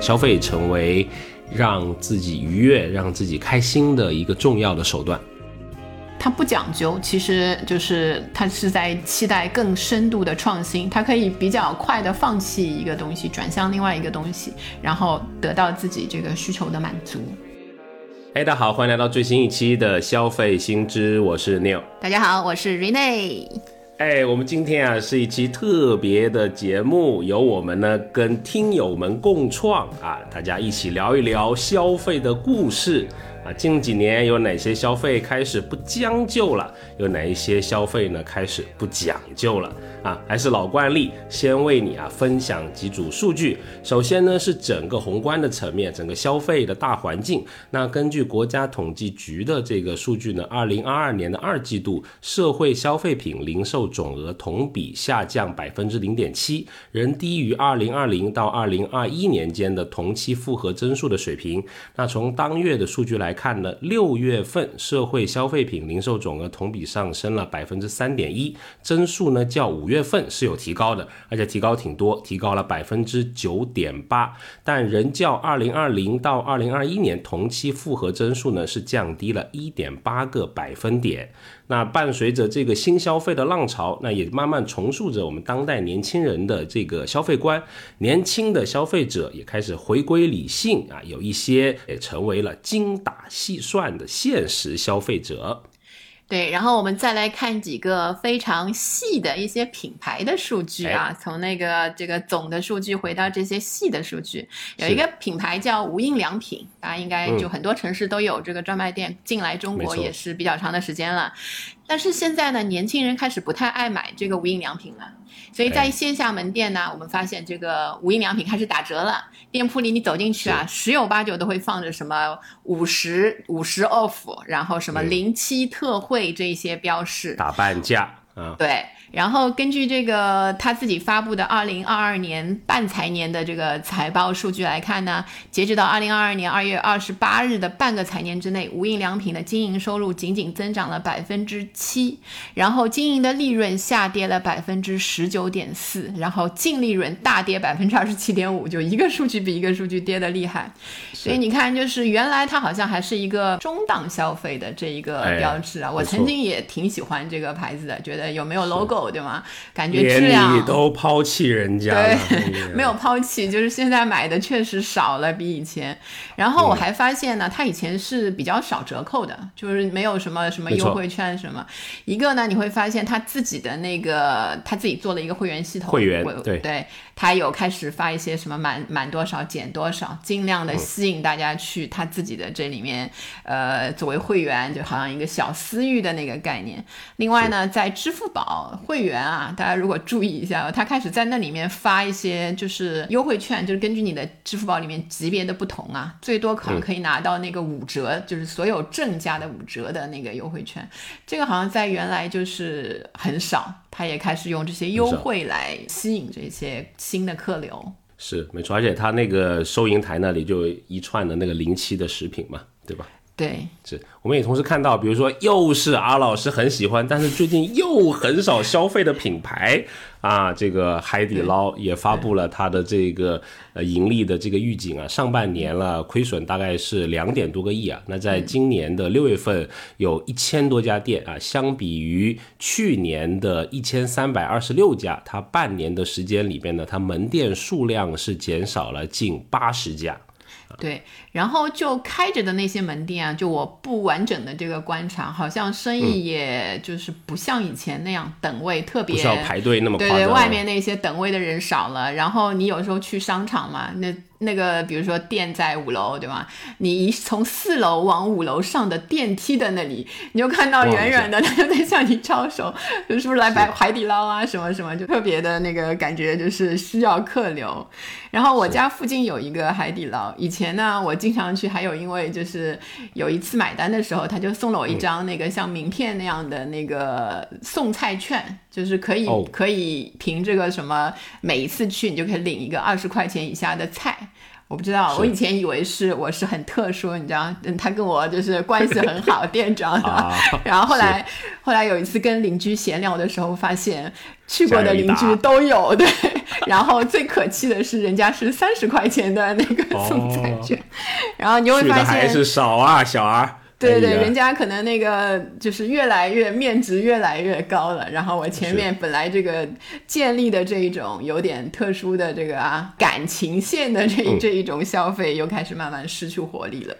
消费成为让自己愉悦、让自己开心的一个重要的手段。它不讲究，其实就是它是在期待更深度的创新。它可以比较快的放弃一个东西，转向另外一个东西，然后得到自己这个需求的满足。哎，大家好，欢迎来到最新一期的消费新知，我是 Neil。大家好，我是 Rene。哎，我们今天啊是一期特别的节目，由我们呢跟听友们共创啊，大家一起聊一聊消费的故事。近几年有哪些消费开始不将就了？有哪一些消费呢开始不讲究了？啊，还是老惯例，先为你啊分享几组数据。首先呢是整个宏观的层面，整个消费的大环境。那根据国家统计局的这个数据呢，二零二二年的二季度社会消费品零售总额同比下降百分之零点七，仍低于二零二零到二零二一年间的同期复合增速的水平。那从当月的数据来看看了，六月份社会消费品零售总额同比上升了百分之三点一，增速呢较五。月份是有提高的，而且提高挺多，提高了百分之九点八，但仍较二零二零到二零二一年同期复合增速呢是降低了一点八个百分点。那伴随着这个新消费的浪潮，那也慢慢重塑着我们当代年轻人的这个消费观，年轻的消费者也开始回归理性啊，有一些也成为了精打细算的现实消费者。对，然后我们再来看几个非常细的一些品牌的数据啊，从那个这个总的数据回到这些细的数据，有一个品牌叫无印良品，大家应该就很多城市都有这个专卖店，进来中国也是比较长的时间了。但是现在呢，年轻人开始不太爱买这个无印良品了，所以在线下门店呢，我们发现这个无印良品开始打折了。店铺里你走进去啊，十有八九都会放着什么五十五十 off，然后什么零七特惠这些标识，打半价嗯，对。然后根据这个他自己发布的二零二二年半财年的这个财报数据来看呢，截止到二零二二年二月二十八日的半个财年之内，无印良品的经营收入仅仅增长了百分之七，然后经营的利润下跌了百分之十九点四，然后净利润大跌百分之二十七点五，就一个数据比一个数据跌的厉害。所以你看，就是原来它好像还是一个中档消费的这一个标志啊，我曾经也挺喜欢这个牌子的，觉得有没有 logo。对吗？感觉质量都抛弃人家了，没有抛弃，就是现在买的确实少了，比以前。然后我还发现呢，他以前是比较少折扣的，就是没有什么什么优惠券什么。一个呢，你会发现他自己的那个他自己做了一个会员系统，会员对对。他有开始发一些什么满满多少减多少，尽量的吸引大家去他自己的这里面，呃，作为会员就好像一个小私域的那个概念。另外呢，在支付宝会员啊，大家如果注意一下，他开始在那里面发一些就是优惠券，就是根据你的支付宝里面级别的不同啊，最多可能可以拿到那个五折，就是所有正价的五折的那个优惠券。这个好像在原来就是很少。他也开始用这些优惠来吸引这些新的客流，是没错，而且他那个收银台那里就一串的那个临期的食品嘛，对吧？对，是，我们也同时看到，比如说又是阿老师很喜欢，但是最近又很少消费的品牌啊，这个海底捞也发布了它的这个呃盈利的这个预警啊，上半年了亏损大概是两点多个亿啊，那在今年的六月份有一千多家店啊，相比于去年的一千三百二十六家，它半年的时间里边呢，它门店数量是减少了近八十家。对，然后就开着的那些门店啊，就我不完整的这个观察，好像生意也就是不像以前那样等位特别，不需要排队那么对对，外面那些等位的人少了。然后你有时候去商场嘛，那。那个，比如说店在五楼，对吧？你一从四楼往五楼上的电梯的那里，你就看到远远的他就在向你招手，是不是来摆海底捞啊？什么什么，就特别的那个感觉，就是需要客流。然后我家附近有一个海底捞，以前呢我经常去，还有因为就是有一次买单的时候，他就送了我一张那个像名片那样的那个送菜券，就是可以可以凭这个什么，每一次去你就可以领一个二十块钱以下的菜。我不知道，我以前以为是我是很特殊，你知道，他跟我就是关系很好，店长。然后后来后来有一次跟邻居闲聊的时候，发现去过的邻居都有，对，然后最可气的是，人家是三十块钱的那个送菜券，然后你会发现还是少啊，小儿。对对，人家可能那个就是越来越面值越来越高了，然后我前面本来这个建立的这一种有点特殊的这个啊感情线的这这一种消费，又开始慢慢失去活力了。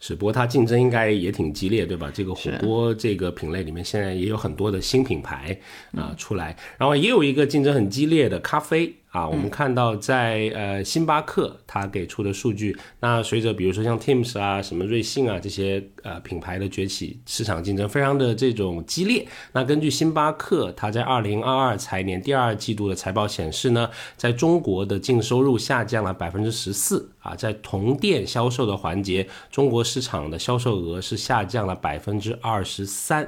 是，不过它竞争应该也挺激烈，对吧？这个火锅这个品类里面，现在也有很多的新品牌啊出来，然后也有一个竞争很激烈的咖啡。啊，我们看到在呃星巴克它给出的数据，那随着比如说像 Teams 啊、什么瑞幸啊这些呃品牌的崛起，市场竞争非常的这种激烈。那根据星巴克它在二零二二财年第二季度的财报显示呢，在中国的净收入下降了百分之十四啊，在同店销售的环节，中国市场的销售额是下降了百分之二十三。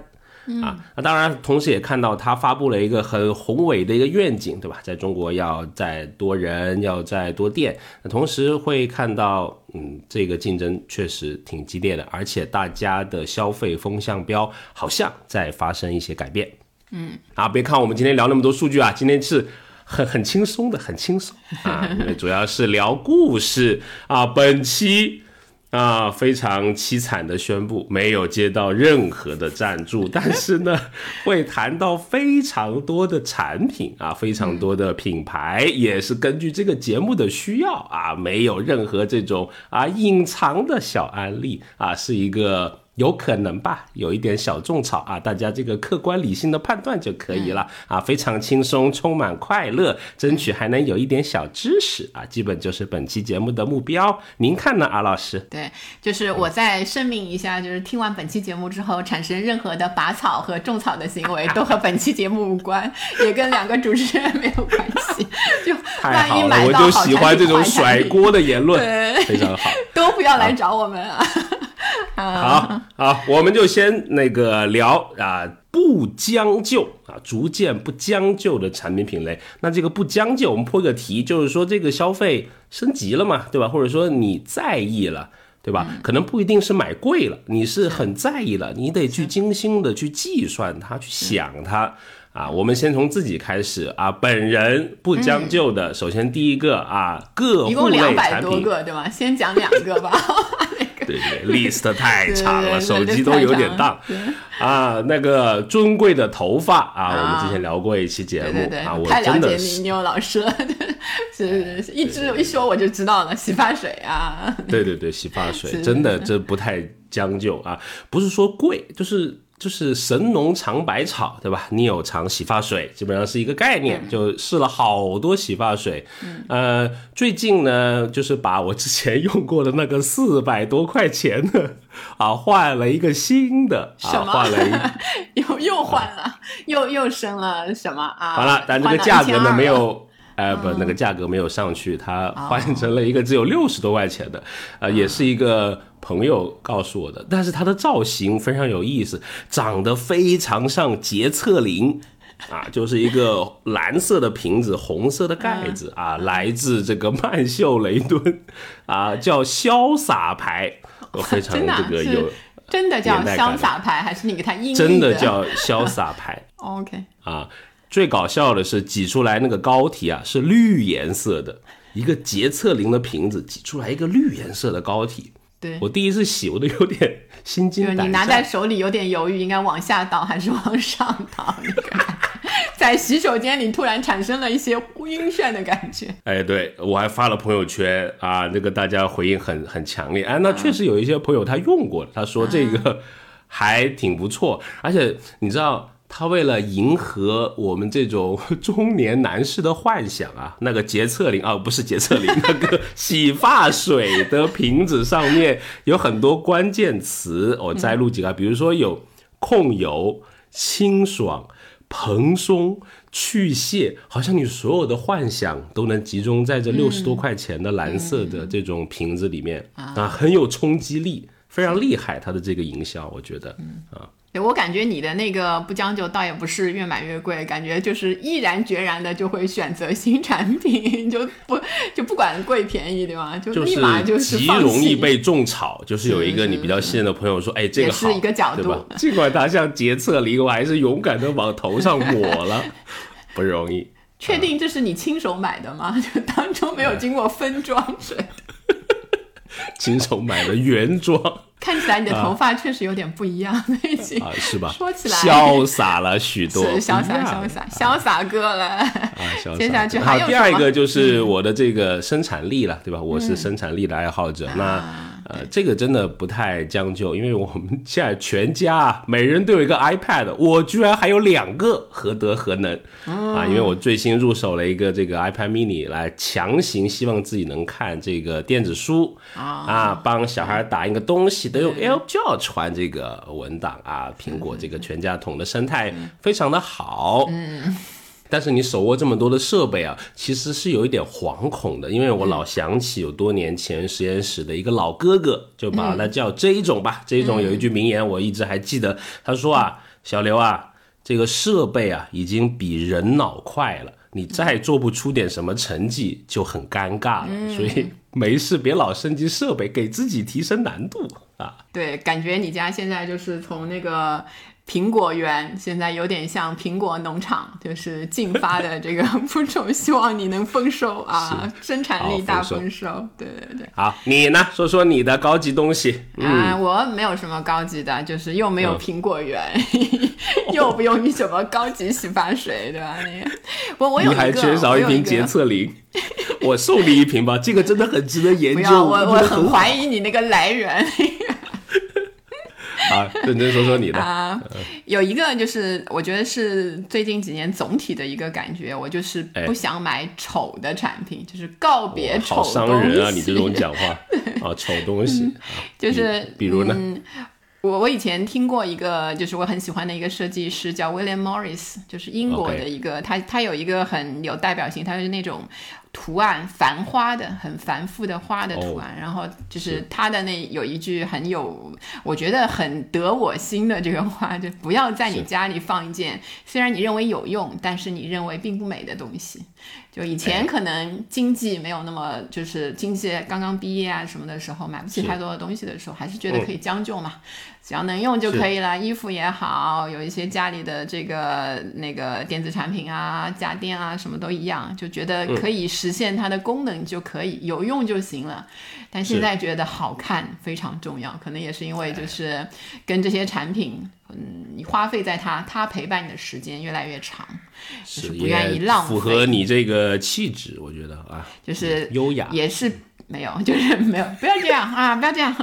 啊，那当然，同时也看到他发布了一个很宏伟的一个愿景，对吧？在中国要再多人，要再多店。那同时会看到，嗯，这个竞争确实挺激烈的，而且大家的消费风向标好像在发生一些改变。嗯，啊，别看我们今天聊那么多数据啊，今天是很很轻松的，很轻松啊，因为主要是聊故事啊。本期。啊，非常凄惨的宣布，没有接到任何的赞助，但是呢，会谈到非常多的产品啊，非常多的品牌，也是根据这个节目的需要啊，没有任何这种啊隐藏的小案例啊，是一个。有可能吧，有一点小种草啊，大家这个客观理性的判断就可以了啊，非常轻松，充满快乐，争取还能有一点小知识啊，基本就是本期节目的目标。您看呢，阿老师？对，就是我再声明一下，就是听完本期节目之后，产生任何的拔草和种草的行为，都和本期节目无关，也跟两个主持人没有关系。就万一买到好，我就喜欢这种甩锅的言论，非常好，都不要来找我们啊。好好，我们就先那个聊啊，不将就啊，逐渐不将就的产品品类。那这个不将就，我们破个题，就是说这个消费升级了嘛，对吧？或者说你在意了，对吧？可能不一定是买贵了，你是很在意了，你得去精心的去计算它，去想它啊。我们先从自己开始啊，本人不将就的，首先第一个啊，各户类产品，对吧？先讲两个吧。对对，list 太长了，手机都有点荡啊。那个尊贵的头发啊，我们之前聊过一期节目啊，我真的是妞老师了，是是，一直一说我就知道了，洗发水啊。对对对，洗发水真的这不太将就啊，不是说贵，就是。就是神农尝百草，对吧？你有尝洗发水，基本上是一个概念。就试了好多洗发水，呃，最近呢，就是把我之前用过的那个四百多块钱的啊，换了一个新的，什么？换了一 又又换了，又又升了什么啊？好了，但这个价格呢没有，呃，不，那个价格没有上去，它换成了一个只有六十多块钱的，呃，也是一个。朋友告诉我的，但是它的造型非常有意思，长得非常像洁厕灵啊，就是一个蓝色的瓶子，红色的盖子啊，来自这个曼秀雷敦啊，叫潇洒牌，非常这个有真的叫潇洒牌，还是你给它音真的叫潇洒牌？OK。啊，最搞笑的是挤出来那个膏体啊，是绿颜色的，一个洁厕灵的瓶子挤出来一个绿颜色的膏体。对我第一次洗，我都有点心惊胆战。你拿在手里有点犹豫，应该往下倒还是往上倒？在洗手间里突然产生了一些晕眩的感觉。哎，对我还发了朋友圈啊，那个大家回应很很强烈。哎，那确实有一些朋友他用过，他说这个还挺不错，而且你知道。他为了迎合我们这种 中年男士的幻想啊，那个洁厕灵啊，不是洁厕灵，那个洗发水的瓶子上面有很多关键词，我摘录几个，比如说有控油、清爽、蓬松、去屑，好像你所有的幻想都能集中在这六十多块钱的蓝色的这种瓶子里面啊，很有冲击力，非常厉害，它的这个营销，我觉得啊。我感觉你的那个不将就，倒也不是越买越贵，感觉就是毅然决然的就会选择新产品，就不就不管贵便宜，对吗？就立马就是极容易被种草。就是有一个你比较信任的朋友说：“哎，这个好，对吧？”尽管它像洁厕灵，我还是勇敢的往头上抹了，不容易。确定这是你亲手买的吗？就当中没有经过分装水。亲手买的原装，看起来你的头发确实有点不一样，已经啊，是吧？说起来潇洒了许多，是潇洒潇洒潇洒哥了啊！潇洒。接下去还有第二个就是我的这个生产力了，对吧？我是生产力的爱好者，那呃，这个真的不太将就，因为我们现在全家每人都有一个 iPad，我居然还有两个，何德何能啊？因为我最新入手了一个这个 iPad mini，来强行希望自己能看这个电子书啊，帮小孩打印个东西都用 L 就要传这个文档啊。苹果这个全家桶的生态非常的好，嗯。但是你手握这么多的设备啊，其实是有一点惶恐的，因为我老想起有多年前实验室的一个老哥哥，就把他叫这一种吧。这一种有一句名言，我一直还记得，他说啊，小刘啊，这个设备啊已经比人脑快了，你再做不出点什么成绩就很尴尬了。所以没事别老升级设备，给自己提升难度啊。对，感觉你家现在就是从那个。苹果园现在有点像苹果农场，就是进发的这个 播种，希望你能丰收啊，生产力大丰收。对对对。好，你呢？说说你的高级东西。啊，我没有什么高级的，就是又没有苹果园，又不用你什么高级洗发水，对吧？那个，我我有一个，你还缺少一瓶洁厕灵，我送你一瓶吧，这个真的很值得研究。我我很怀疑你那个来源。啊，认真说说你的啊，有一个就是我觉得是最近几年总体的一个感觉，我就是不想买丑的产品，就是告别丑东西。好伤人啊！你这种讲话啊，丑东西，就是比如呢？我我以前听过一个，就是我很喜欢的一个设计师叫 William Morris，就是英国的一个，他他有一个很有代表性，他是那种。图案繁花的，很繁复的花的图案，然后就是。他的那有一句很有，我觉得很得我心的这个话，就不要在你家里放一件虽然你认为有用，但是你认为并不美的东西。就以前可能经济没有那么，就是经济刚刚毕业啊什么的时候，买不起太多的东西的时候，还是觉得可以将就嘛，只要能用就可以了。衣服也好，有一些家里的这个那个电子产品啊、家电啊，什么都一样，就觉得可以实现它的功能就可以，有用就行了。但现在觉得好看非常重要，可能也是因为就是跟这些产品。嗯，你花费在它，它陪伴你的时间越来越长，就是不愿意浪费。符合你这个气质，我觉得啊，就是优雅，也是。没有，就是没有，不要这样啊！不要这样，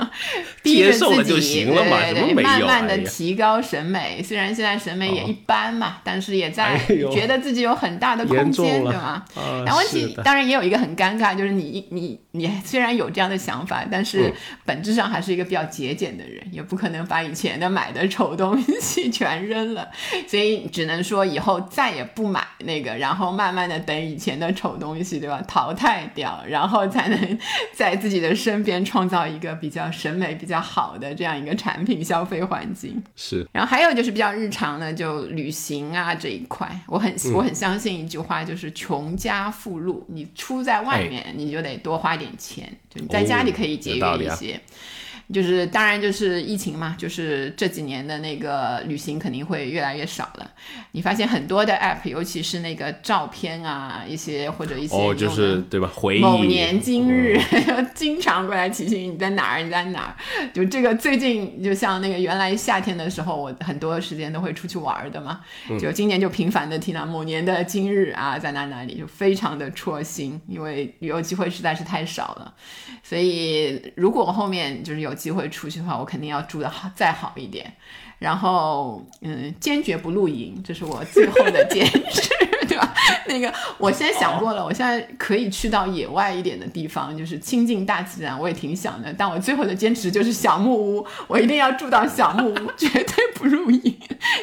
逼着自己，对对对，慢慢的提高审美。虽然现在审美也一般嘛，但是也在觉得自己有很大的空间，对吗？但问题当然也有一个很尴尬，就是你你你虽然有这样的想法，但是本质上还是一个比较节俭的人，也不可能把以前的买的丑东西全扔了，所以只能说以后再也不买那个，然后慢慢的等以前的丑东西，对吧？淘汰掉，然后才能。在自己的身边创造一个比较审美比较好的这样一个产品消费环境。是，然后还有就是比较日常的，就旅行啊这一块，我很我很相信一句话，就是穷家富路，你出在外面你就得多花点钱，就你在家里可以节约一些。就是当然就是疫情嘛，就是这几年的那个旅行肯定会越来越少了。你发现很多的 app，尤其是那个照片啊，一些或者一些哦，就是对吧？回忆某年今日，经常过来提醒你在哪儿，你在哪儿。就这个最近，就像那个原来夏天的时候，我很多时间都会出去玩的嘛。就今年就频繁的听到某年的今日啊，在哪哪里，就非常的戳心，因为旅游机会实在是太少了。所以如果后面就是有机会出去的话，我肯定要住的好再好一点，然后嗯，坚决不露营，这是我最后的坚持，那个我现在想过了，我现在可以去到野外一点的地方，就是亲近大自然，我也挺想的。但我最后的坚持就是小木屋，我一定要住到小木屋，绝对不露营，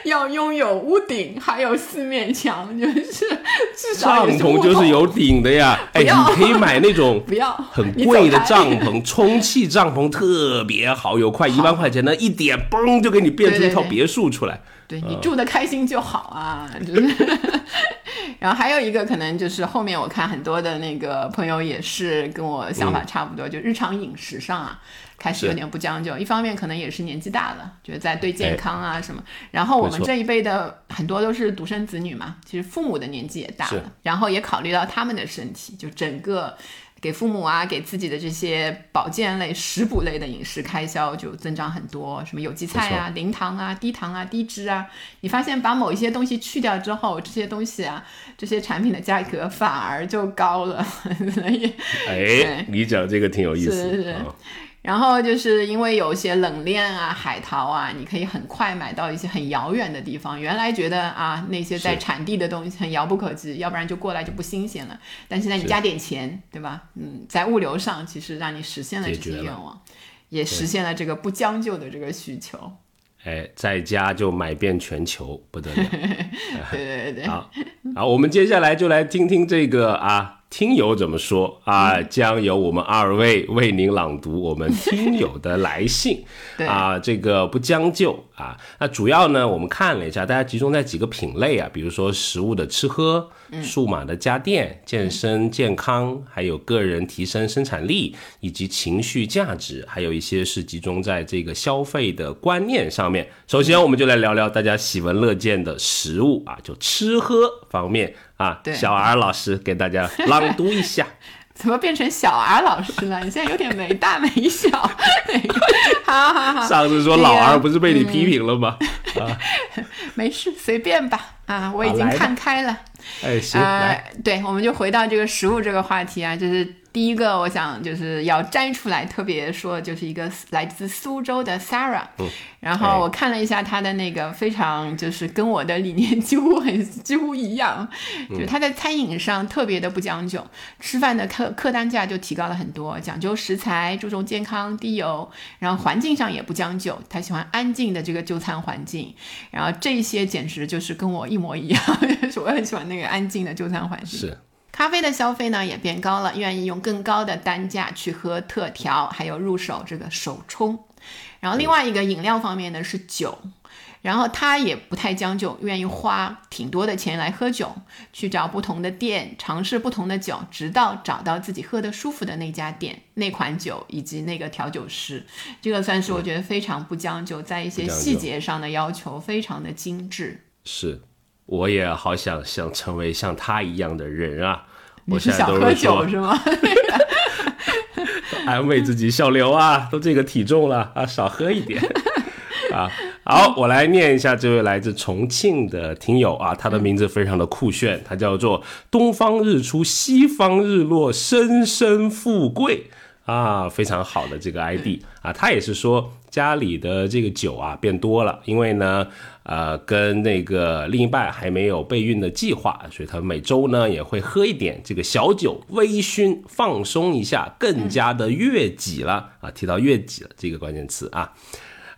要拥有屋顶，还有四面墙，就是至少帐篷就是有顶的呀。哎，你可以买那种不要很贵的帐篷，充气帐篷特别好，有快一万块钱的，一点嘣就给你变出一套别墅出来。对你住的开心就好啊，就是。然后还有一个可能就是后面我看很多的那个朋友也是跟我想法差不多，就日常饮食上啊，开始有点不将就。一方面可能也是年纪大了，觉得在对健康啊什么。然后我们这一辈的很多都是独生子女嘛，其实父母的年纪也大了，然后也考虑到他们的身体，就整个。给父母啊，给自己的这些保健类、食补类的饮食开销就增长很多，什么有机菜啊、零糖啊、低糖啊、低脂啊。你发现把某一些东西去掉之后，这些东西啊，这些产品的价格反而就高了，所以哎，你讲这个挺有意思。是是啊然后就是因为有一些冷链啊、海淘啊，你可以很快买到一些很遥远的地方。原来觉得啊，那些在产地的东西很遥不可及，要不然就过来就不新鲜了。但现在你加点钱，对吧？嗯，在物流上其实让你实现了这解决了些愿望，也实现了这个不将就的这个需求。哎，在家就买遍全球，不得了。对对对，好，好，我们接下来就来听听这个啊，听友怎么说啊？嗯将由我们二位为您朗读我们听友的来信 对啊，这个不将就啊。那主要呢，我们看了一下，大家集中在几个品类啊，比如说食物的吃喝、嗯数码的家电、健身健康，还有个人提升生产力以及情绪价值，还有一些是集中在这个消费的观念上面。首先，我们就来聊聊大家喜闻乐见的食物啊，就吃喝方面啊。对小 R 老师给大家朗读一下。怎么变成小 R 老师了？你现在有点没大没小。那个，好好好，上次说老 R 不是被你批评了吗？啊 没事，随便吧。啊，我已经看开了。哎，行，对，我们就回到这个食物这个话题啊，就是第一个，我想就是要摘出来特别说，就是一个来自苏州的 Sarah，、然哎。后我看了一下她的那个，非常就是跟我的理念 几乎很几乎一样，就是她在餐饮上特别的不将就，吃饭的客客单价就提高了很多，讲究食材，注重健康低油，然后环境上也不将就，她喜欢安静的这个就餐环境，然后这些简直就是跟我一模一样，就 是我很喜欢那个安静的就餐环境。是咖啡的消费呢也变高了，愿意用更高的单价去喝特调，还有入手这个手冲。然后另外一个饮料方面呢是酒，然后他也不太将就，愿意花挺多的钱来喝酒，去找不同的店，尝试不同的酒，直到找到自己喝得舒服的那家店、那款酒以及那个调酒师。这个算是我觉得非常不将就，在一些细节上的要求非常的精致。是，我也好想想成为像他一样的人啊！我你是现在想喝都是说酒是吗？安慰自己小刘啊，都这个体重了啊，少喝一点 啊。好，我来念一下这位来自重庆的听友啊，他的名字非常的酷炫，他叫做东方日出西方日落，生生富贵啊，非常好的这个 ID 啊，他也是说家里的这个酒啊变多了，因为呢，呃，跟那个另一半还没有备孕的计划，所以他每周呢也会喝一点这个小酒，微醺放松一下，更加的悦己了啊。提到悦己了这个关键词啊，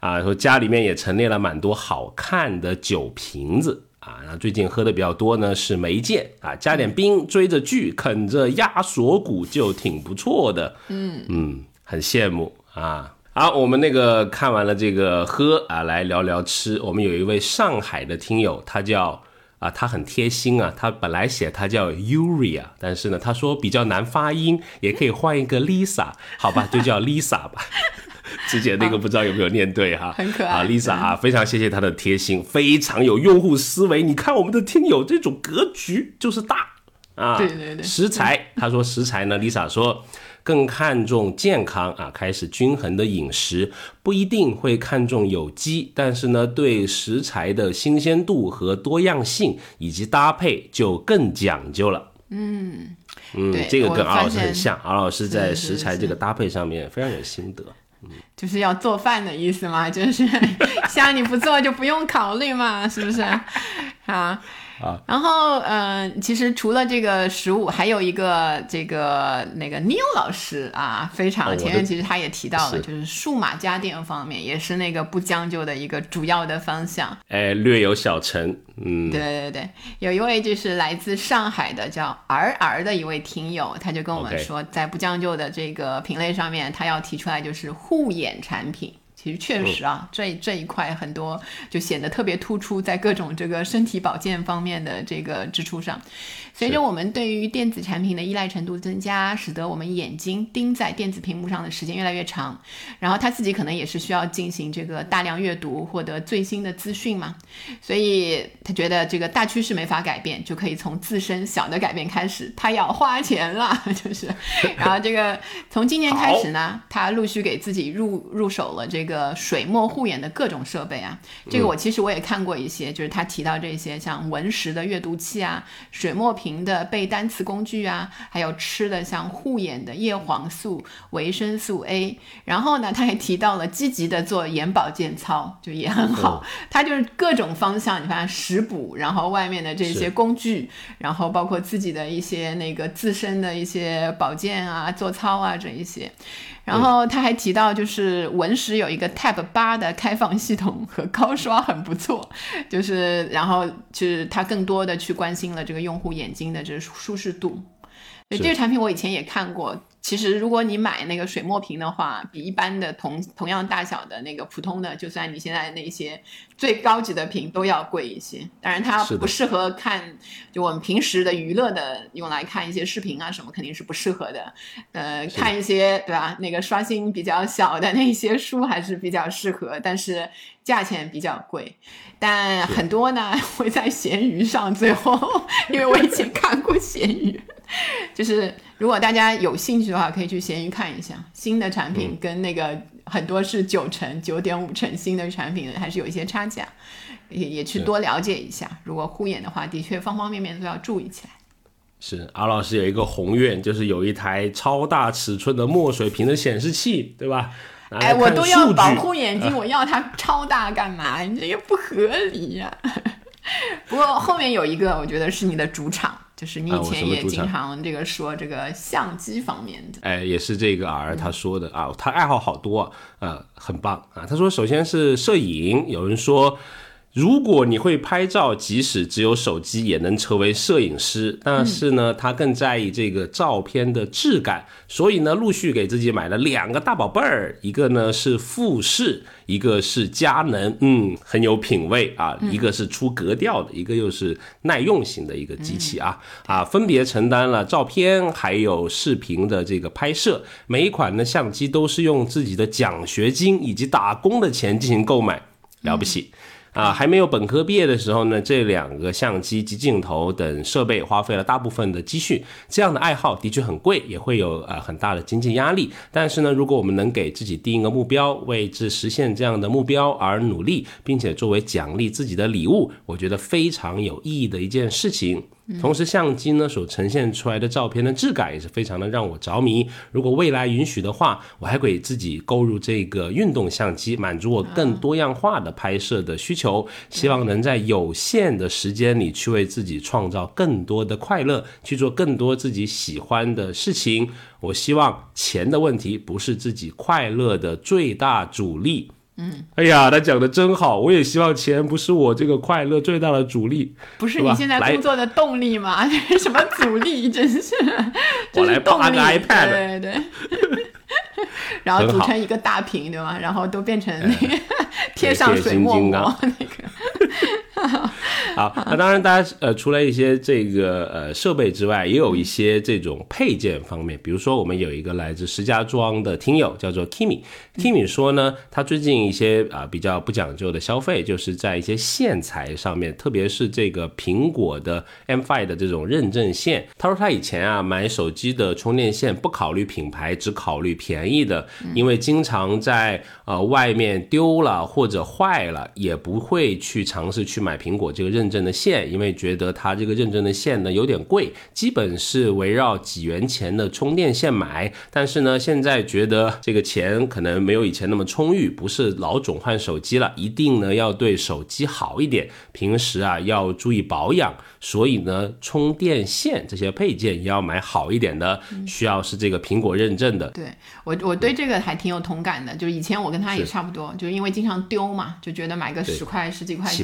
啊，说家里面也陈列了蛮多好看的酒瓶子。啊，然后最近喝的比较多呢是梅见啊，加点冰，追着剧，啃着鸭锁骨就挺不错的。嗯嗯，很羡慕啊。好，我们那个看完了这个喝啊，来聊聊吃。我们有一位上海的听友，他叫啊，他很贴心啊，他本来写他叫 Uria，但是呢，他说比较难发音，也可以换一个 Lisa，好吧，就叫 Lisa 吧。之前那个不知道有没有念对哈，很可爱啊，Lisa 啊，非常谢谢他的贴心，非常有用户思维。你看我们的听友这种格局就是大啊，对对对食材，他说食材呢，Lisa 说更看重健康啊，开始均衡的饮食，不一定会看重有机，但是呢，对食材的新鲜度和多样性以及搭配就更讲究了。嗯嗯这个跟我发敖老师很像，敖老师在食材这个搭配上面非常有心得。就是要做饭的意思嘛，就是 像你不做就不用考虑嘛，是不是？啊。啊然后，嗯、其实除了这个食物，还有一个这个那个 Neil 老师啊，非常、哦前面其实他也提到了，就是数码家电方面也是那个不将就的一个主要的方向。哎，略有小成，嗯，对对对，有一位就是来自上海的叫 R R 的一位听友，他就跟我们说，在不将就的这个品类上面，他要提出来就是护眼产品。其其实确实啊，这这一块很多就显得特别突出，在各种这个身体保健方面的这个支出上。随着我们对于电子产品的依赖程度增加，使得我们眼睛盯在电子屏幕上的时间越来越长。然后他自己可能也是需要进行这个大量阅读，获得最新的资讯嘛。所以他觉得这个大趋势没法改变，就可以从自身小的改变开始。他要花钱了，就是。然后这个从今年开始呢，他陆续给自己入入手了这个水墨护眼的各种设备啊。这个我其实我也看过一些，就是他提到这些像文石的阅读器啊，水墨屏。瓶的背单词工具啊，还有吃的像护眼的叶黄素、维生素 A，然后呢，他还提到了积极的做眼保健操，就也很好。他就是各种方向，你看食补，然后外面的这些工具，然后包括自己的一些那个自身的一些保健啊、做操啊这一些。然后他还提到，就是文石有一个 Tab 八的开放系统和高刷很不错，就是然后就是他更多的去关心了这个用户眼睛的这舒适度。这个产品我以前也看过。其实，如果你买那个水墨屏的话，比一般的同同样大小的那个普通的，就算你现在那些最高级的屏都要贵一些。当然，它不适合看，就我们平时的娱乐的用来看一些视频啊什么，肯定是不适合的。呃，看一些对吧？那个刷新比较小的那些书还是比较适合，但是价钱比较贵。但很多呢 会在闲鱼上最后，因为我以前看过闲鱼。就是如果大家有兴趣的话，可以去闲鱼看一下新的产品，跟那个很多是九成、九点五成新的产品，还是有一些差价，也也去多了解一下。如果护眼的话，的确方方面面都要注意起来。是阿老师有一个宏愿，就是有一台超大尺寸的墨水屏的显示器，对吧？哎，我都要保护眼睛，我要它超大干嘛？你这也不合理呀。不过后面有一个，我觉得是你的主场。就是你以前也经常这个说这个相机方面的，哎，也是这个儿他说的啊，他爱好好多，呃，很棒啊。他说，首先是摄影，有人说。如果你会拍照，即使只有手机也能成为摄影师。但是呢，他更在意这个照片的质感，所以呢，陆续给自己买了两个大宝贝儿，一个呢是富士，一个是佳能，嗯，很有品位啊。一个是出格调的，一个又是耐用型的一个机器啊啊，分别承担了照片还有视频的这个拍摄。每一款呢相机都是用自己的奖学金以及打工的钱进行购买，了不起。啊，还没有本科毕业的时候呢，这两个相机及镜头等设备花费了大部分的积蓄。这样的爱好的确很贵，也会有呃很大的经济压力。但是呢，如果我们能给自己定一个目标，为之实现这样的目标而努力，并且作为奖励自己的礼物，我觉得非常有意义的一件事情。同时，相机呢所呈现出来的照片的质感也是非常的让我着迷。如果未来允许的话，我还给自己购入这个运动相机，满足我更多样化的拍摄的需求。希望能在有限的时间里去为自己创造更多的快乐，去做更多自己喜欢的事情。我希望钱的问题不是自己快乐的最大阻力。嗯，哎呀，他讲的真好，我也希望钱不是我这个快乐最大的阻力，不是你现在工作的动力吗？什么阻力？真是，我来帮个 iPad，对对，然后组成一个大屏，对吗？然后都变成那个贴上水墨膜那个。好，那当然，大家呃，除了一些这个呃设备之外，也有一些这种配件方面。比如说，我们有一个来自石家庄的听友叫做 Kimi，Kimi 说呢，他最近一些啊比较不讲究的消费，就是在一些线材上面，特别是这个苹果的 M5 的这种认证线。他说他以前啊买手机的充电线不考虑品牌，只考虑便宜的，因为经常在呃外面丢了或者坏了，也不会去尝试去买苹果这个认。证的线，因为觉得它这个认证的线呢有点贵，基本是围绕几元钱的充电线买。但是呢，现在觉得这个钱可能没有以前那么充裕，不是老总换手机了，一定呢要对手机好一点，平时啊要注意保养。所以呢，充电线这些配件也要买好一点的，需要是这个苹果认证的。对我，我对这个还挺有同感的。就是以前我跟他也差不多，就是因为经常丢嘛，就觉得买个十块、十几块钱、几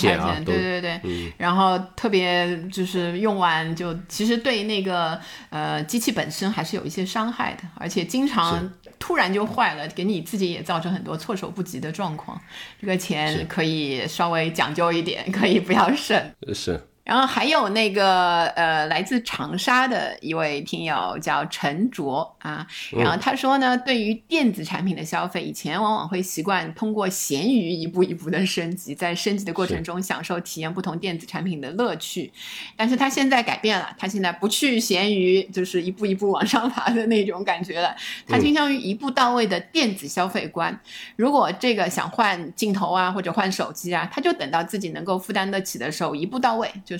险啊，对对对，然后特别就是用完就其实对那个呃机器本身还是有一些伤害的，而且经常突然就坏了，给你自己也造成很多措手不及的状况。这个钱可以稍微讲究一点，可以不要省。是。然后还有那个呃，来自长沙的一位听友叫陈卓啊，然后他说呢，对于电子产品的消费，以前往往会习惯通过闲鱼一步一步的升级，在升级的过程中享受体验不同电子产品的乐趣，但是他现在改变了，他现在不去闲鱼，就是一步一步往上爬的那种感觉了，他倾向于一步到位的电子消费观。如果这个想换镜头啊，或者换手机啊，他就等到自己能够负担得起的时候，一步到位就。是，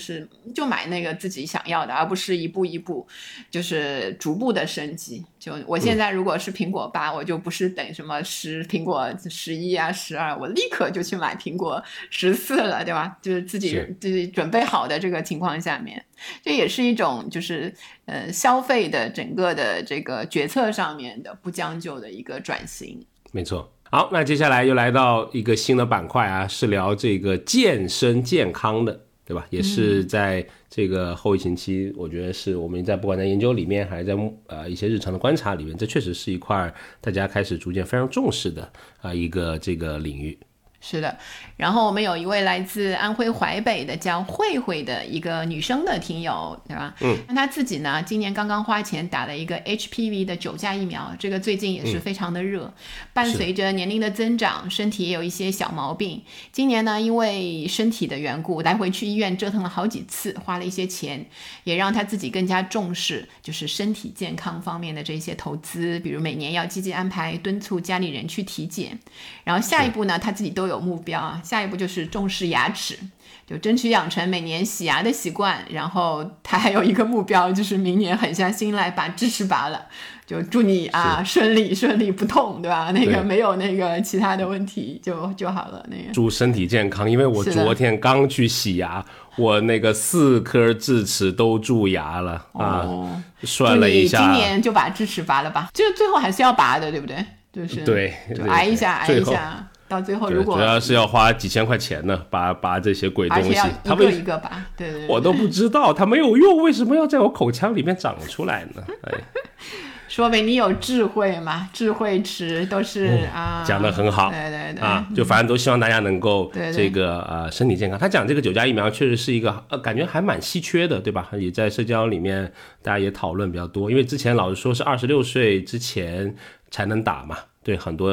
就买那个自己想要的，而不是一步一步，就是逐步的升级。就我现在如果是苹果八，我就不是等什么十苹果十一啊十二，我立刻就去买苹果十四了，对吧？就是自己自己准备好的这个情况下面，这也是一种就是呃消费的整个的这个决策上面的不将就的一个转型。没错。好，那接下来又来到一个新的板块啊，是聊这个健身健康的。对吧？也是在这个后疫情期，我觉得是我们在不管在研究里面，还是在呃一些日常的观察里面，这确实是一块大家开始逐渐非常重视的啊一个这个领域。是的，然后我们有一位来自安徽淮北的叫慧慧的一个女生的听友，对吧？嗯，那她自己呢，今年刚刚花钱打了一个 HPV 的九价疫苗，这个最近也是非常的热。伴随着年龄的增长，身体也有一些小毛病。今年呢，因为身体的缘故，来回去医院折腾了好几次，花了一些钱，也让她自己更加重视就是身体健康方面的这些投资，比如每年要积极安排敦促家里人去体检。然后下一步呢，她自己都有。有目标啊，下一步就是重视牙齿，就争取养成每年洗牙的习惯。然后他还有一个目标，就是明年狠下心来把智齿拔了。就祝你啊顺利顺利不痛，对吧？那个没有那个其他的问题就就好了。那个祝身体健康，因为我昨天刚去洗牙，我那个四颗智齿都蛀牙了啊，算了一下。今年就把智齿拔了吧，就最后还是要拔的，对不对？就是对，就挨一下，挨一下。到最后，如果主要是要花几千块钱呢，拔拔这些鬼东西，他一个一个拔，对对，我都不知道它没有用，为什么要在我口腔里面长出来呢？哎，说明你有智慧嘛，智慧池都是啊，讲的很好，对对对，啊，就反正都希望大家能够这个呃身体健康。他讲这个九价疫苗确实是一个呃感觉还蛮稀缺的，对吧？也在社交里面大家也讨论比较多，因为之前老是说是二十六岁之前才能打嘛。对很多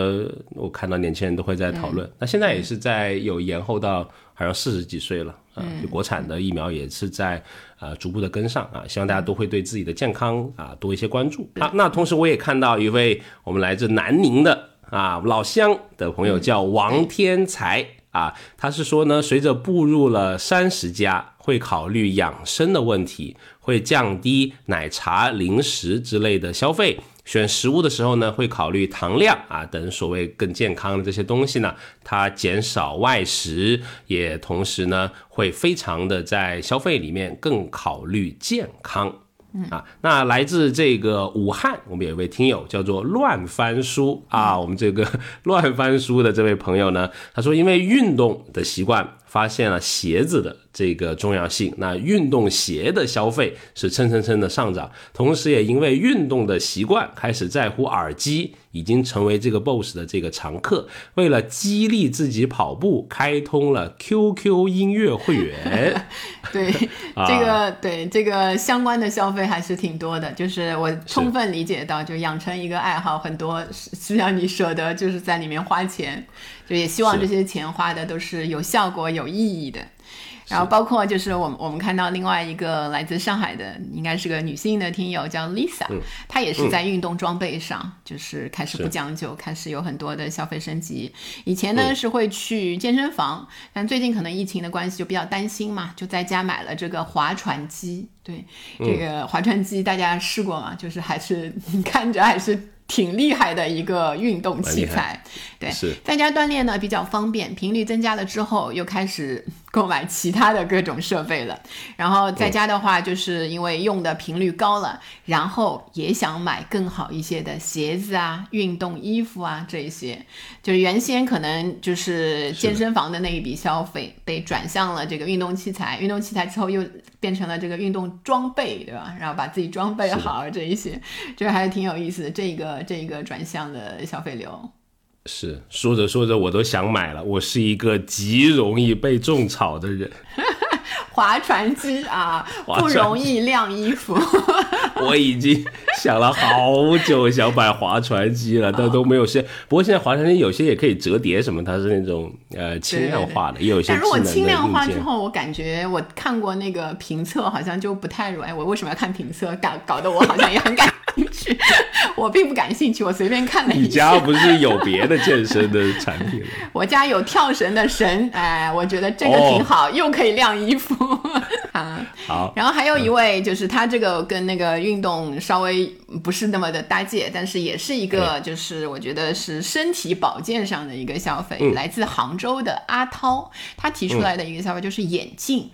我看到年轻人都会在讨论，那现在也是在有延后到好像四十几岁了啊，就国产的疫苗也是在呃逐步的跟上啊，希望大家都会对自己的健康啊多一些关注。啊。那同时我也看到一位我们来自南宁的啊老乡的朋友叫王天才啊，他是说呢，随着步入了三十加，会考虑养生的问题，会降低奶茶、零食之类的消费。选食物的时候呢，会考虑糖量啊等所谓更健康的这些东西呢，它减少外食，也同时呢会非常的在消费里面更考虑健康。啊，那来自这个武汉，我们有一位听友叫做乱翻书啊，我们这个 乱翻书的这位朋友呢，他说因为运动的习惯。发现了鞋子的这个重要性，那运动鞋的消费是蹭蹭蹭的上涨，同时也因为运动的习惯开始在乎耳机，已经成为这个 BOSS 的这个常客。为了激励自己跑步，开通了 QQ 音乐会员。对，这个对这个相关的消费还是挺多的，就是我充分理解到，就养成一个爱好，很多需要你舍得就是在里面花钱。就也希望这些钱花的都是有效果、有意义的。然后包括就是我们我们看到另外一个来自上海的，应该是个女性的听友叫 Lisa，她也是在运动装备上就是开始不将就，开始有很多的消费升级。以前呢是会去健身房，但最近可能疫情的关系就比较担心嘛，就在家买了这个划船机。对，这个划船机大家试过吗？就是还是 看着还是。挺厉害的一个运动器材。对，是在家锻炼呢比较方便，频率增加了之后，又开始购买其他的各种设备了。然后在家的话，就是因为用的频率高了，然后也想买更好一些的鞋子啊、运动衣服啊这一些。就是原先可能就是健身房的那一笔消费被转向了这个运动器材，运动器材之后又变成了这个运动装备，对吧？然后把自己装备好这一些，这还是挺有意思的。这个这一个转向的消费流。是说着说着我都想买了，我是一个极容易被种草的人。划船机啊，不容易晾衣服。我已经想了好久想买划船机了，但都没有时间。不过现在划船机有些也可以折叠什么，它是那种呃轻量化的，也有一些但如果轻量化之后，我感觉我看过那个评测，好像就不太容易。我为什么要看评测？搞搞得我好像也很感 我并不感兴趣，我随便看了一下。你家不是有别的健身的产品吗？我家有跳绳的绳，哎，我觉得这个挺好，又可以晾衣服。啊，好。然后还有一位，就是他这个跟那个运动稍微不是那么的搭界，但是也是一个，就是我觉得是身体保健上的一个消费，来自杭州的阿涛，他提出来的一个消费就是眼镜。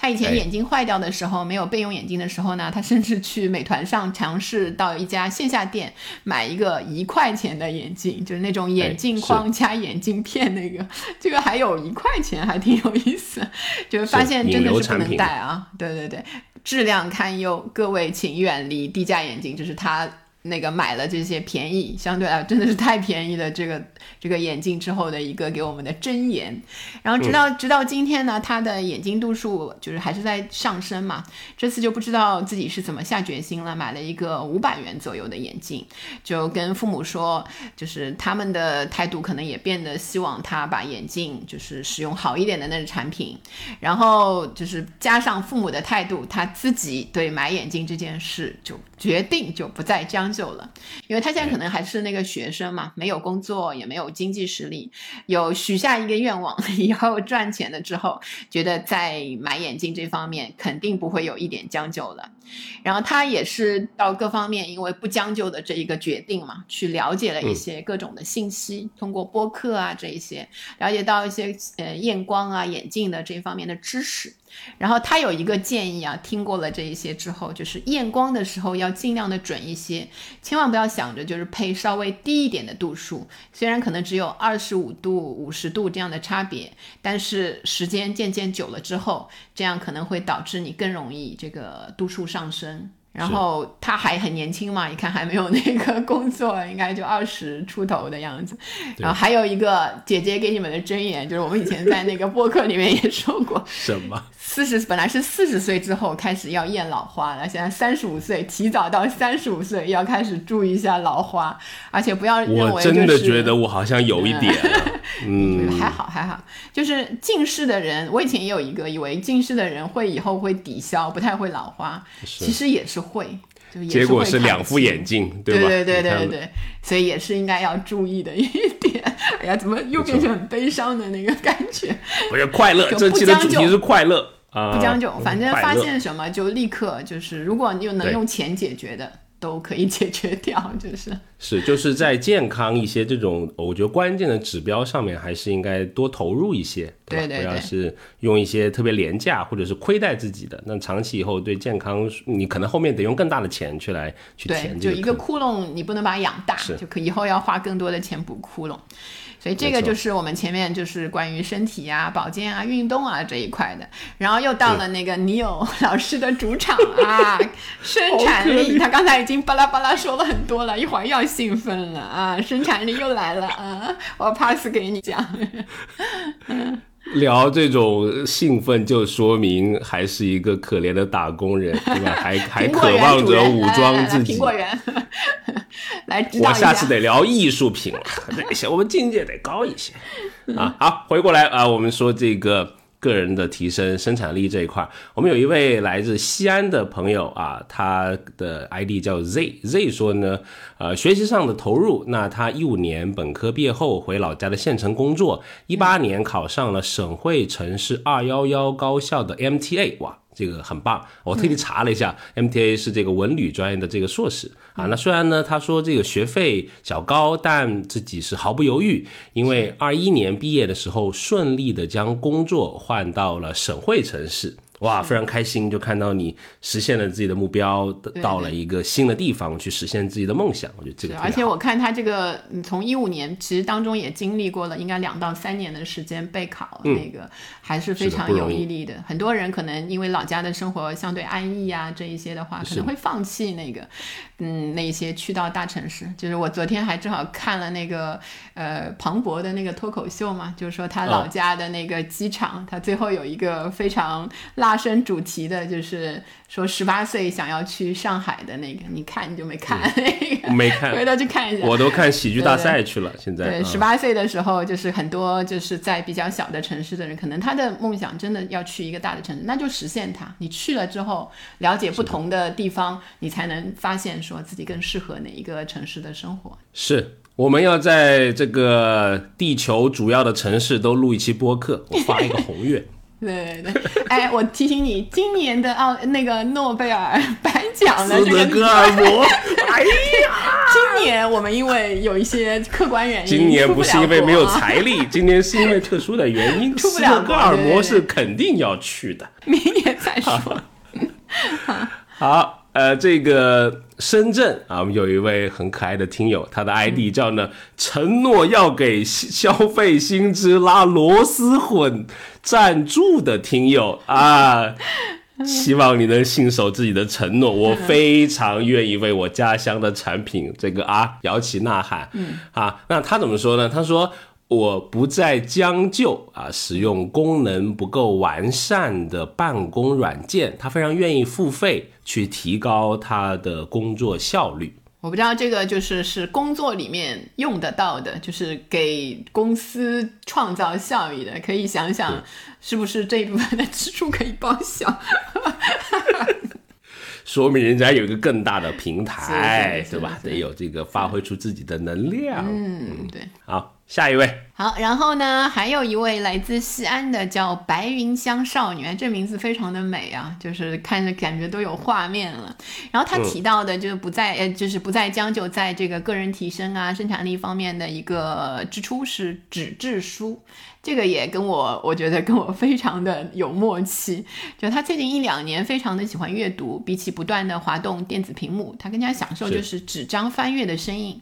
他以前眼睛坏掉的时候，没有备用眼镜的时候呢，他甚至去美团上尝试到一家线下店买一个一块钱的眼镜，就是那种眼镜框加眼镜片那个，这个还有一块钱，还挺有意思。就是发现真的是不能戴啊，对对对，质量堪忧，各位请远离低价眼镜，就是他。那个买了这些便宜，相对来真的是太便宜的这个这个眼镜之后的一个给我们的箴言，然后直到直到今天呢，他的眼睛度数就是还是在上升嘛。这次就不知道自己是怎么下决心了，买了一个五百元左右的眼镜，就跟父母说，就是他们的态度可能也变得希望他把眼镜就是使用好一点的那个产品，然后就是加上父母的态度，他自己对买眼镜这件事就决定就不再将。久了，因为他现在可能还是那个学生嘛，没有工作，也没有经济实力，有许下一个愿望，以后赚钱了之后，觉得在买眼镜这方面肯定不会有一点将就了。然后他也是到各方面，因为不将就的这一个决定嘛，去了解了一些各种的信息，通过播客啊这一些，了解到一些呃验光啊眼镜的这方面的知识。然后他有一个建议啊，听过了这一些之后，就是验光的时候要尽量的准一些，千万不要想着就是配稍微低一点的度数，虽然可能只有二十五度、五十度这样的差别，但是时间渐渐久了之后，这样可能会导致你更容易这个度数上上升。然后他还很年轻嘛，一看还没有那个工作，应该就二十出头的样子。然后还有一个姐姐给你们的箴言，就是我们以前在那个播客里面也说过，什么？四十本来是四十岁之后开始要验老花了，现在三十五岁提早到三十五岁要开始注意一下老花，而且不要认为我真的觉得我好像有一点，嗯，还好还好，就是近视的人，我以前也有一个以为近视的人会以后会抵消，不太会老花，其实也是会。结果是两副眼镜，对吧？对对对对对，所以也是应该要注意的一点。哎呀，怎么又变成很悲伤的那个感觉？不是快乐，这期的主题是快乐啊！不将就，反正发现什么就立刻就是，如果你又能用钱解决的。都可以解决掉，就是是就是在健康一些这种，我觉得关键的指标上面，还是应该多投入一些，对对对，不要是用一些特别廉价或者是亏待自己的，那长期以后对健康，你可能后面得用更大的钱去来去填。就一个窟窿，你不能把它养大，就可以后要花更多的钱补窟窿。所以这个就是我们前面就是关于身体啊、保健啊、运动啊这一块的，然后又到了那个尼友 老师的主场啊，生产力，他刚才已经巴拉巴拉说了很多了，一会儿又要兴奋了啊，生产力又来了啊，我 pass 给你讲。聊这种兴奋，就说明还是一个可怜的打工人，对吧？还 还渴望着武装自己。苹果人，来，我下次得聊艺术品了，那些我们境界得高一些啊。好，回过来啊，我们说这个。个人的提升生产力这一块，我们有一位来自西安的朋友啊，他的 ID 叫 Z Z 说呢，呃，学习上的投入，那他一五年本科毕业后回老家的县城工作，一八年考上了省会城市二幺幺高校的 MTA，哇。这个很棒。我特地查了一下，MTA 是这个文旅专业的这个硕士啊。那虽然呢，他说这个学费较高，但自己是毫不犹豫，因为二一年毕业的时候顺利的将工作换到了省会城市。哇，非常开心，就看到你实现了自己的目标，到了一个新的地方去实现自己的梦想。我觉得这个，而且我看他这个，从一五年其实当中也经历过了，应该两到三年的时间备考，那个还是非常有毅力的。很多人可能因为老家的生活相对安逸啊，这一些的话，可能会放弃那个，嗯，那些去到大城市。就是我昨天还正好看了那个呃庞博的那个脱口秀嘛，就是说他老家的那个机场，他最后有一个非常辣。发生主题的就是说十八岁想要去上海的那个，你看你就没看那个？没看，回头去看一下。我都看喜剧大赛去了。现在对十八岁的时候，就是很多就是在比较小的城市的人，可能他的梦想真的要去一个大的城市，那就实现它。你去了之后，了解不同的地方，你才能发现说自己更适合哪一个城市的生活。是，我们要在这个地球主要的城市都录一期播客，我发一个宏愿。对对对，哎，我提醒你，今年的奥那个诺贝尔颁奖的这个戈尔摩，哎呀，今年我们因为有一些客观原因，今年不是因为没有财力，今年是因为特殊的原因，出不了戈尔摩是肯定要去的，明年再说。好，呃，这个深圳啊，我们有一位很可爱的听友，他的 ID 叫呢，承诺要给消费新知拉螺丝混赞助的听友啊，希望你能信守自己的承诺，我非常愿意为我家乡的产品这个啊摇旗呐喊。嗯，啊，那他怎么说呢？他说。我不再将就啊，使用功能不够完善的办公软件，他非常愿意付费去提高他的工作效率。我不知道这个就是是工作里面用得到的，就是给公司创造效益的，可以想想是不是这一部分的支出可以报销。说明人家有一个更大的平台，对吧？得有这个发挥出自己的能量。嗯，对。好。下一位。好，然后呢，还有一位来自西安的叫白云香少女，这名字非常的美啊，就是看着感觉都有画面了。然后他提到的，就是不再呃，就是不再将就在这个个人提升啊、生产力方面的一个支出是纸质书。这个也跟我，我觉得跟我非常的有默契。就他最近一两年非常的喜欢阅读，比起不断的滑动电子屏幕，他更加享受就是纸张翻阅的声音。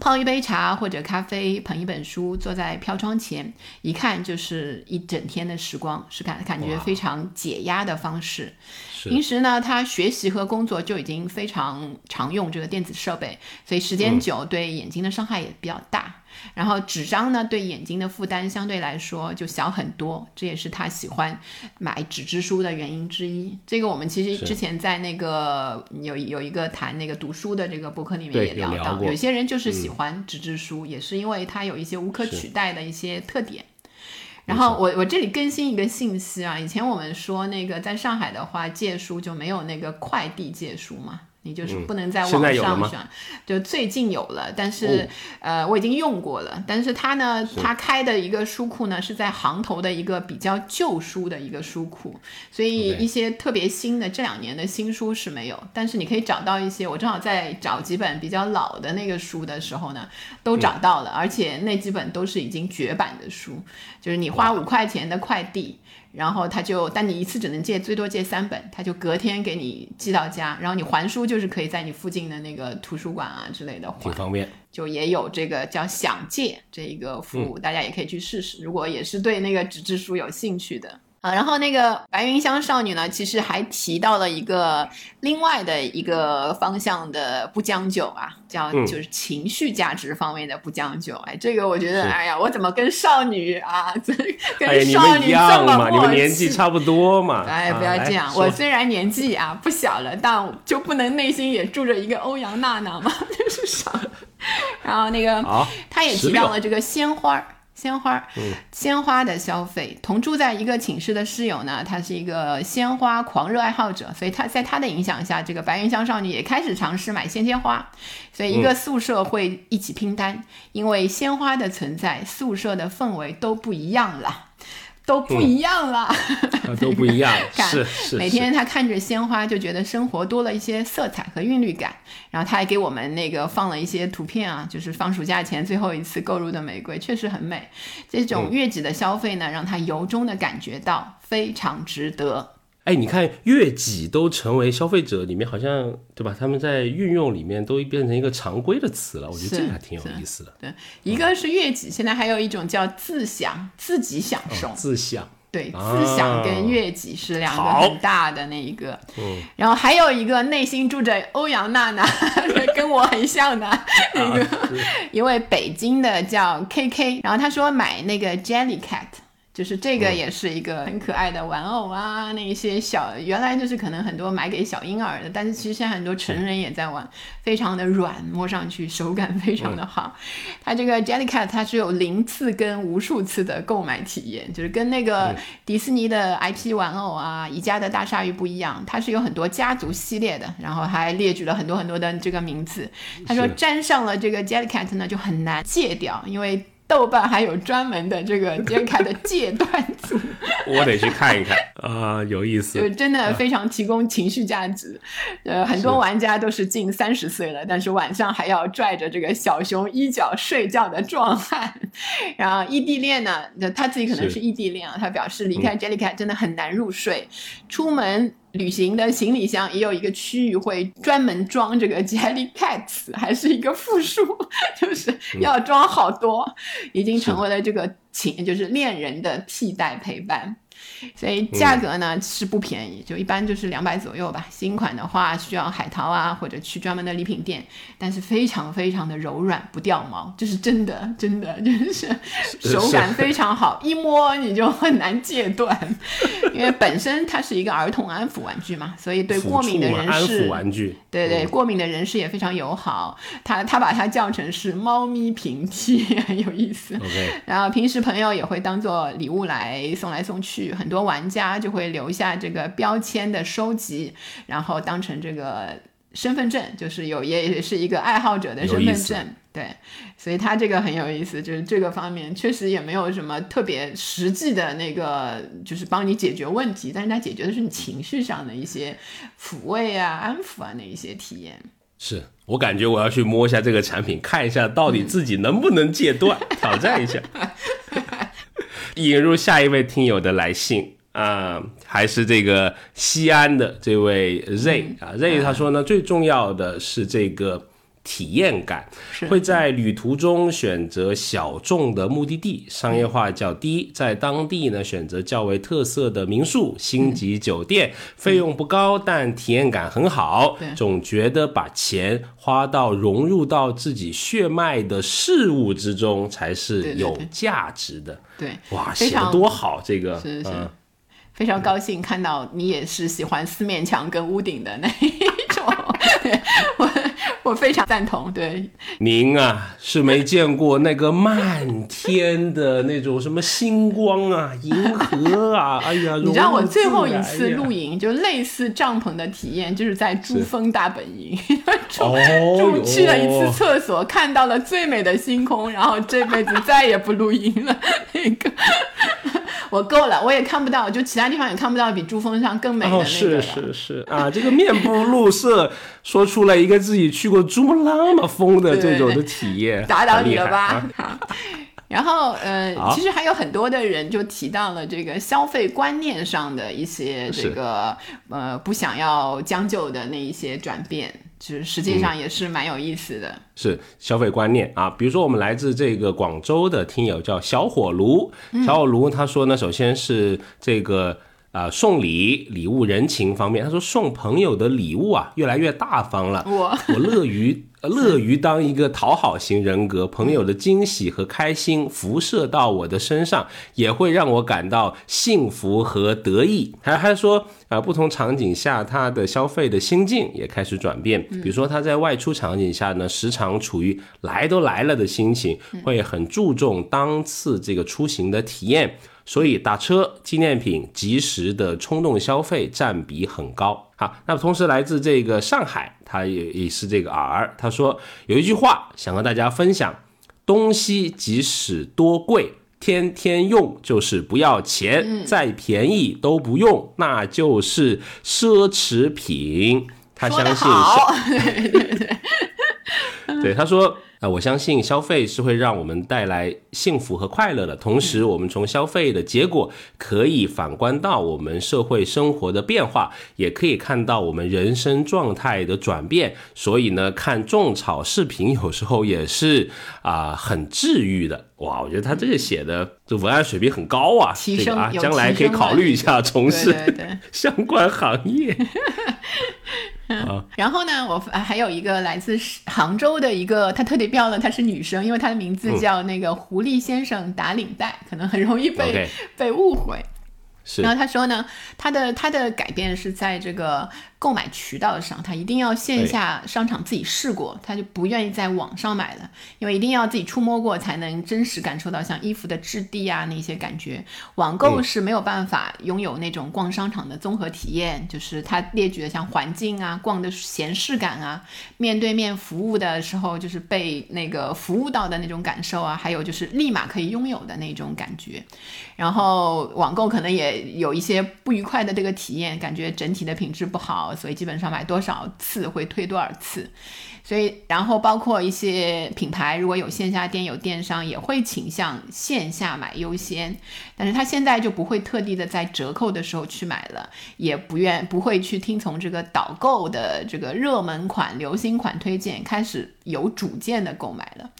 泡一杯茶或者咖啡，捧一本书，坐在飘窗前，一看就是一整天的时光，是感感觉非常解压的方式。平时呢，他学习和工作就已经非常常用这个电子设备，所以时间久对眼睛的伤害也比较大。然后纸张呢，对眼睛的负担相对来说就小很多，这也是他喜欢买纸质书的原因之一。这个我们其实之前在那个有有一个谈那个读书的这个博客里面也聊到，有些人就是喜欢纸质书，也是因为它有一些无可取代的一些特点。然后我我这里更新一个信息啊，以前我们说那个在上海的话借书就没有那个快递借书嘛。你就是不能在网上选，就最近有了，但是呃我已经用过了，但是它呢，它开的一个书库呢是在行头的一个比较旧书的一个书库，所以一些特别新的这两年的新书是没有，但是你可以找到一些，我正好在找几本比较老的那个书的时候呢，都找到了，而且那几本都是已经绝版的书，就是你花五块钱的快递。然后他就，但你一次只能借最多借三本，他就隔天给你寄到家。然后你还书就是可以在你附近的那个图书馆啊之类的还，挺方便。就也有这个叫想借这一个服务，大家也可以去试试。如果也是对那个纸质书有兴趣的。啊，然后那个白云香少女呢，其实还提到了一个另外的一个方向的不将就啊，叫就是情绪价值方面的不将就。哎，这个我觉得，哎呀，我怎么跟少女啊，跟少女这么嘛，你们年纪差不多嘛。哎，不要这样，我虽然年纪啊不小了，但就不能内心也住着一个欧阳娜娜吗？这是啥。然后那个，他也提到了这个鲜花。鲜花，鲜花的消费。同住在一个寝室的室友呢，他是一个鲜花狂热爱好者，所以他在他的影响下，这个白云香少女也开始尝试买鲜鲜花。所以一个宿舍会一起拼单，因为鲜花的存在，宿舍的氛围都不一样了。都不一样了，都不一样，是，每天他看着鲜花就觉得生活多了一些色彩和韵律感。然后他还给我们那个放了一些图片啊，就是放暑假前最后一次购入的玫瑰，确实很美。这种月季的消费呢，让他由衷的感觉到非常值得。哎，你看悦己都成为消费者里面好像对吧？他们在运用里面都变成一个常规的词了，我觉得这个还挺有意思的。对，一个是悦己，现在还有一种叫自享，自己享受，自享。对，自享跟悦己是两个很大的那一个，嗯，然后还有一个内心住着欧阳娜娜，跟我很像的那个一位北京的叫 K K，然后他说买那个 Jelly Cat。就是这个也是一个很可爱的玩偶啊，那一些小原来就是可能很多买给小婴儿的，但是其实现在很多成人也在玩，非常的软，摸上去手感非常的好。它这个 Jellycat 它是有零次跟无数次的购买体验，就是跟那个迪士尼的 IP 玩偶啊、宜家的大鲨鱼不一样，它是有很多家族系列的，然后还列举了很多很多的这个名字。他说沾上了这个 Jellycat 呢就很难戒掉，因为。豆瓣还有专门的这个杰卡的戒断组，我得去看一看啊，有意思，就真的非常提供情绪价值。呃，很多玩家都是近三十岁了，但是晚上还要拽着这个小熊衣角睡觉的壮汉。然后异地恋呢，他自己可能是异地恋啊，他表示离开 Jellycat 真的很难入睡，出门。旅行的行李箱也有一个区域会专门装这个 Jelly Cats，还是一个复数，就是要装好多，已经成为了这个情，就是恋人的替代陪伴。所以价格呢是不便宜，就一般就是两百左右吧。新款的话需要海淘啊，或者去专门的礼品店，但是非常非常的柔软，不掉毛，这是真的，真的就是手感非常好，一摸你就很难戒断。因为本身它是一个儿童安抚玩具嘛，所以对过敏的人士，玩具，对对，过敏的人士也非常友好。他他把它叫成是猫咪平替，很有意思。然后平时朋友也会当做礼物来送来送去。很多玩家就会留下这个标签的收集，然后当成这个身份证，就是有也是一个爱好者的身份证。对，所以他这个很有意思，就是这个方面确实也没有什么特别实际的那个，就是帮你解决问题，但是它解决的是你情绪上的一些抚慰啊、安抚啊那一些体验。是我感觉我要去摸一下这个产品，看一下到底自己能不能戒断，挑战一下。引入下一位听友的来信啊，还是这个西安的这位 Z 啊，Z 他说呢，最重要的是这个。体验感会在旅途中选择小众的目的地，商业化较低，在当地呢选择较为特色的民宿、星级酒店，费用不高，但体验感很好。总觉得把钱花到融入到自己血脉的事物之中才是有价值的。对，哇，写的多好，这个是是，非常高兴看到你也是喜欢四面墙跟屋顶的那一种。我。我非常赞同，对。您啊，是没见过那个漫天的那种什么星光啊、银河啊，哎呀！你知道我最后一次露营，就类似帐篷的体验，就是在珠峰大本营，住 去了一次厕所，看到了最美的星空，然后这辈子再也不露营了。那个。我够了，我也看不到，就其他地方也看不到比珠峰上更美的那个。是是是啊，这个面不露色，说出了一个自己去过珠穆朗玛峰的这种的体验，打倒你了吧？然后呃，其实还有很多的人就提到了这个消费观念上的一些这个呃不想要将就的那一些转变。其实实际上也是蛮有意思的，是消费观念。啊。比如说，我们来自这个广州的听友叫小火炉，小火炉他说呢，首先是这个啊送礼礼物人情方面，他说送朋友的礼物啊越来越大方了，我我乐于。乐于当一个讨好型人格，朋友的惊喜和开心辐射到我的身上，也会让我感到幸福和得意。还还说啊，不同场景下他的消费的心境也开始转变。比如说他在外出场景下呢，时常处于来都来了的心情，会很注重当次这个出行的体验。所以打车、纪念品、及时的冲动消费占比很高。好，那么同时来自这个上海，他也也是这个儿，他说有一句话想和大家分享：东西即使多贵。天天用就是不要钱，再便宜都不用，那就是奢侈品。他相信，对对对，对他说。啊，我相信消费是会让我们带来幸福和快乐的。同时，我们从消费的结果可以反观到我们社会生活的变化，也可以看到我们人生状态的转变。所以呢，看种草视频有时候也是啊，很治愈的。哇，我觉得他这个写的这文案水平很高啊，这个啊，将来可以考虑一下从事相关行业。然后呢，我还有一个来自杭州的一个，她特别标了她是女生，因为她的名字叫那个狐狸先生打领带，可能很容易被被误会。然后他说呢，他的他的改变是在这个。购买渠道上，他一定要线下商场自己试过，他就不愿意在网上买了，因为一定要自己触摸过才能真实感受到像衣服的质地啊那些感觉。网购是没有办法拥有那种逛商场的综合体验，就是他列举的像环境啊、逛的闲适感啊、面对面服务的时候就是被那个服务到的那种感受啊，还有就是立马可以拥有的那种感觉。然后网购可能也有一些不愉快的这个体验，感觉整体的品质不好。所以基本上买多少次会退多少次，所以然后包括一些品牌如果有线下店有电商也会倾向线下买优先，但是他现在就不会特地的在折扣的时候去买了，也不愿不会去听从这个导购的这个热门款、流行款推荐，开始有主见的购买了。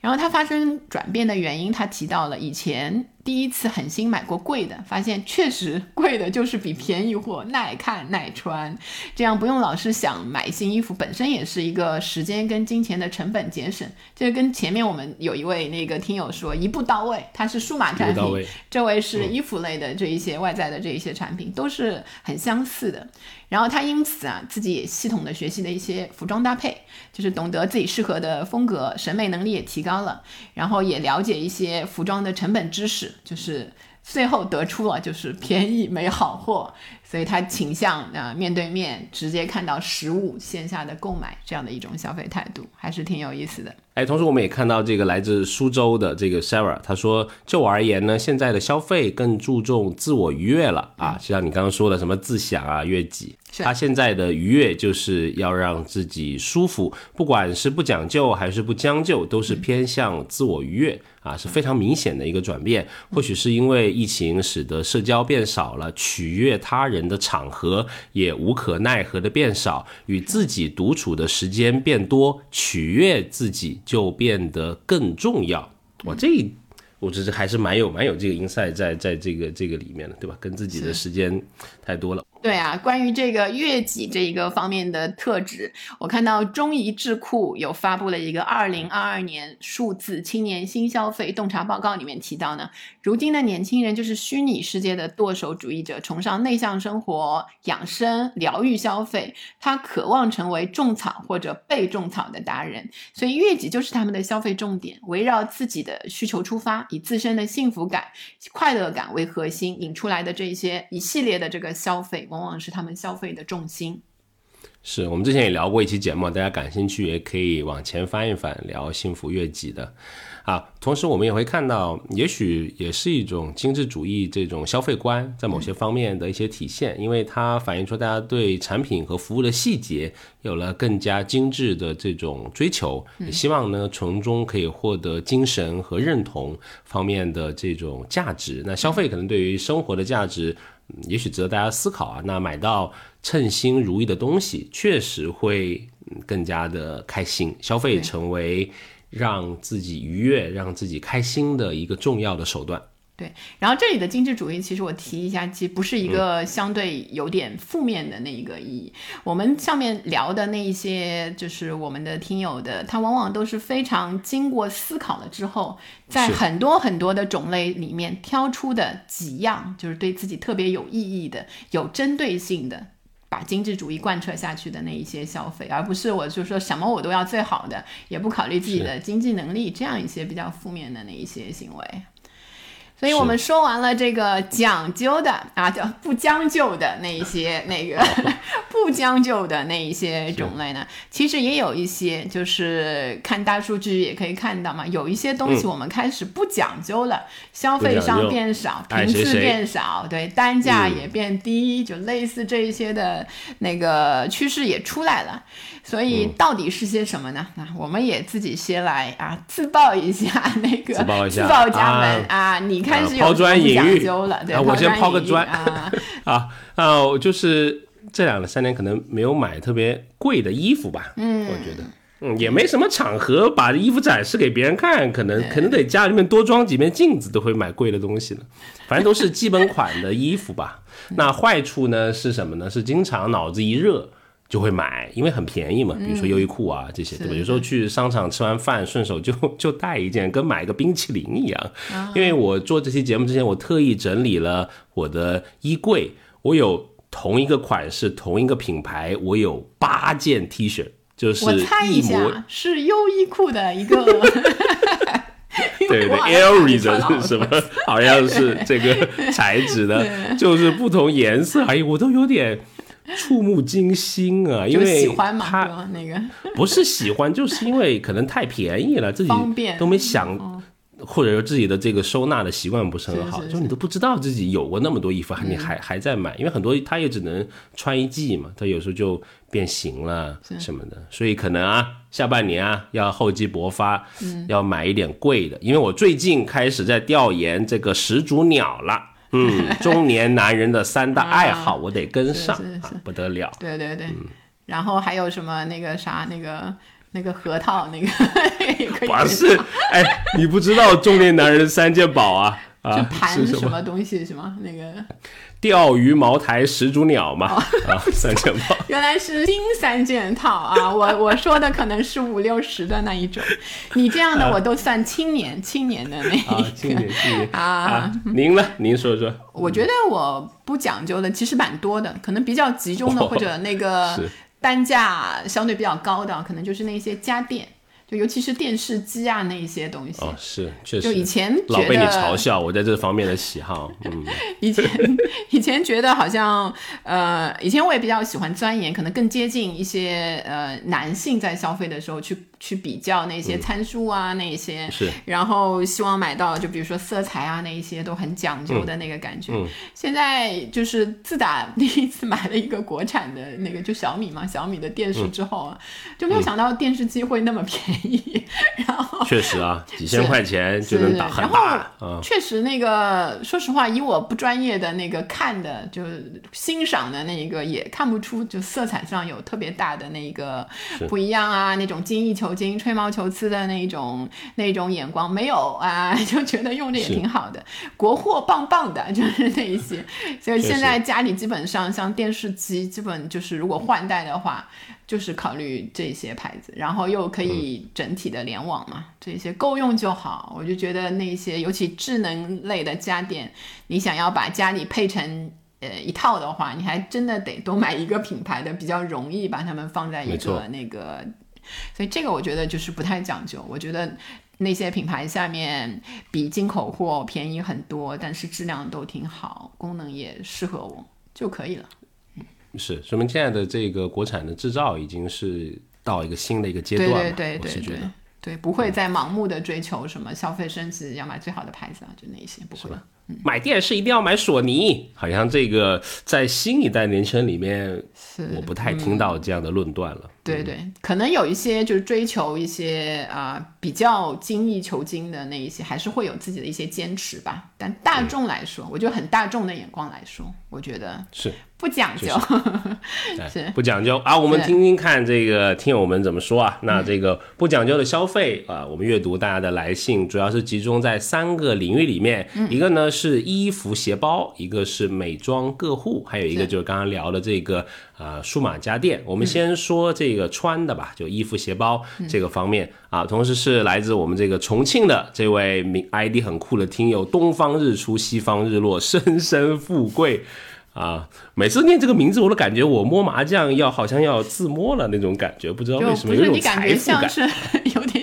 然后他发生转变的原因，他提到了以前。第一次狠心买过贵的，发现确实贵的就是比便宜货 耐看耐穿，这样不用老是想买新衣服，本身也是一个时间跟金钱的成本节省。这跟前面我们有一位那个听友说一步到位，它是数码产品，这位是衣服类的这一些外在的这一些产品都是很相似的。然后他因此啊，自己也系统的学习了一些服装搭配，就是懂得自己适合的风格，审美能力也提高了，然后也了解一些服装的成本知识，就是最后得出了就是便宜没好货，所以他倾向啊面对面直接看到实物线下的购买这样的一种消费态度，还是挺有意思的。哎，同时我们也看到这个来自苏州的这个 Sarah，他说，就我而言呢，现在的消费更注重自我愉悦了啊，就像你刚刚说的什么自享啊、悦己，他现在的愉悦就是要让自己舒服，不管是不讲究还是不将就，都是偏向自我愉悦啊，是非常明显的一个转变。或许是因为疫情使得社交变少了，取悦他人的场合也无可奈何的变少，与自己独处的时间变多，取悦自己。就变得更重要。我这，我这这还是蛮有蛮有这个 inside 在在这个这个里面的，对吧？跟自己的时间太多了。对啊，关于这个悦己这一个方面的特质，我看到中怡智库有发布了一个二零二二年数字青年新消费洞察报告，里面提到呢，如今的年轻人就是虚拟世界的剁手主义者，崇尚内向生活、养生、疗愈消费，他渴望成为种草或者被种草的达人，所以悦己就是他们的消费重点，围绕自己的需求出发，以自身的幸福感、快乐感为核心，引出来的这些一系列的这个消费。往往是他们消费的重心。是我们之前也聊过一期节目，大家感兴趣也可以往前翻一翻，聊幸福悦己的啊。同时，我们也会看到，也许也是一种精致主义这种消费观在某些方面的一些体现，因为它反映出大家对产品和服务的细节有了更加精致的这种追求，也希望呢从中可以获得精神和认同方面的这种价值。那消费可能对于生活的价值。也许值得大家思考啊。那买到称心如意的东西，确实会更加的开心。消费成为让自己愉悦、让自己开心的一个重要的手段。对，然后这里的精致主义，其实我提一下，其实不是一个相对有点负面的那一个意义。我们上面聊的那一些，就是我们的听友的，他往往都是非常经过思考了之后，在很多很多的种类里面挑出的几样，就是对自己特别有意义的、有针对性的，把精致主义贯彻下去的那一些消费，而不是我就说什么我都要最好的，也不考虑自己的经济能力，这样一些比较负面的那一些行为。所以我们说完了这个讲究的啊，叫不将就的那一些 那个 不将就的那一些种类呢，其实也有一些，就是看大数据也可以看到嘛，有一些东西我们开始不讲究了，消费上变少，频次变少，对，单价也变低，就类似这一些的那个趋势也出来了。所以到底是些什么呢？那我们也自己先来啊，自曝一下那个自曝一下，自报家门啊，你开始有专讲究了，对，我先抛个砖啊啊啊！就是这两三年可能没有买特别贵的衣服吧，嗯，我觉得，嗯，也没什么场合把衣服展示给别人看，可能可能得家里面多装几面镜子都会买贵的东西了，反正都是基本款的衣服吧。那坏处呢是什么呢？是经常脑子一热。就会买，因为很便宜嘛。比如说优衣库啊这些，对吧？有时候去商场吃完饭，顺手就 就带一件，跟买个冰淇淋一样。因为我做这期节目之前，我特意整理了我的衣柜，我有同一个款式、同一个品牌，我有八件 T 恤，就是我猜一下，是优衣库的一个，对对，Air 是什么？好像是这个材质的，就是不同颜色而已，我都有点。触目惊心啊！因为他那个。不是喜欢，就是因为可能太便宜了，自己都没想，或者说自己的这个收纳的习惯不是很好，就你都不知道自己有过那么多衣服，你还还在买，因为很多他也只能穿一季嘛，他有时候就变形了什么的，所以可能啊，下半年啊要厚积薄发，要买一点贵的，因为我最近开始在调研这个始祖鸟了。嗯，中年男人的三大爱好，我得跟上，不得了。对对对，然后还有什么那个啥，那个那个核桃，那个 不是？哎，你不知道中年男人三件宝啊？啊，盘什么东西？什么那个？钓鱼茅台始祖鸟嘛，啊，三件套，原来是新三件套啊！我我说的可能是五六十的那一种，你这样的我都算青年青年的那一个青年青年 啊！您呢？您说说。我觉得我不讲究的其实蛮多的，可能比较集中的或者那个单价相对比较高的，可能就是那些家电。就尤其是电视机啊那一些东西哦，是确实。就以前老被你嘲笑我在这方面的喜好，嗯，以前以前觉得好像呃，以前我也比较喜欢钻研，可能更接近一些呃男性在消费的时候去。去比较那些参数啊，那些是，然后希望买到就比如说色彩啊，那一些都很讲究的那个感觉。现在就是自打第一次买了一个国产的那个就小米嘛，小米的电视之后啊，就没有想到电视机会那么便宜。然后确实啊，几千块钱就能打很大。确实那个说实话，以我不专业的那个看的，就欣赏的那一个也看不出就色彩上有特别大的那个不一样啊，那种精益求。精吹毛求疵的那种那种眼光没有啊，就觉得用着也挺好的，国货棒棒的，就是那一些。所以现在家里基本上像电视机，基本就是如果换代的话，就是考虑这些牌子，然后又可以整体的联网嘛，这些够用就好。我就觉得那些尤其智能类的家电，你想要把家里配成呃一套的话，你还真的得多买一个品牌的，比较容易把它们放在一个那个。所以这个我觉得就是不太讲究。我觉得那些品牌下面比进口货便宜很多，但是质量都挺好，功能也适合我就可以了。是，说明现在的这个国产的制造已经是到一个新的一个阶段了。对对对对对，对，不会再盲目的追求什么消费升级，要买最好的牌子啊，就那些不会。买电视一定要买索尼，好像这个在新一代年轻人里面，我不太听到这样的论断了。对对，可能有一些就是追求一些啊比较精益求精的那一些，还是会有自己的一些坚持吧。但大众来说，我觉得很大众的眼光来说，我觉得是不讲究，是不讲究啊。我们听听看这个听友们怎么说啊？那这个不讲究的消费啊，我们阅读大家的来信，主要是集中在三个领域里面，一个呢是衣服鞋包，一个是美妆个护，还有一个就是刚刚聊的这个。啊，数码家电，我们先说这个穿的吧，就衣服、鞋包这个方面啊。同时是来自我们这个重庆的这位名 ID 很酷的听友，东方日出，西方日落，生生富贵啊。每次念这个名字，我都感觉我摸麻将要好像要自摸了那种感觉，不知道为什么有种财富感。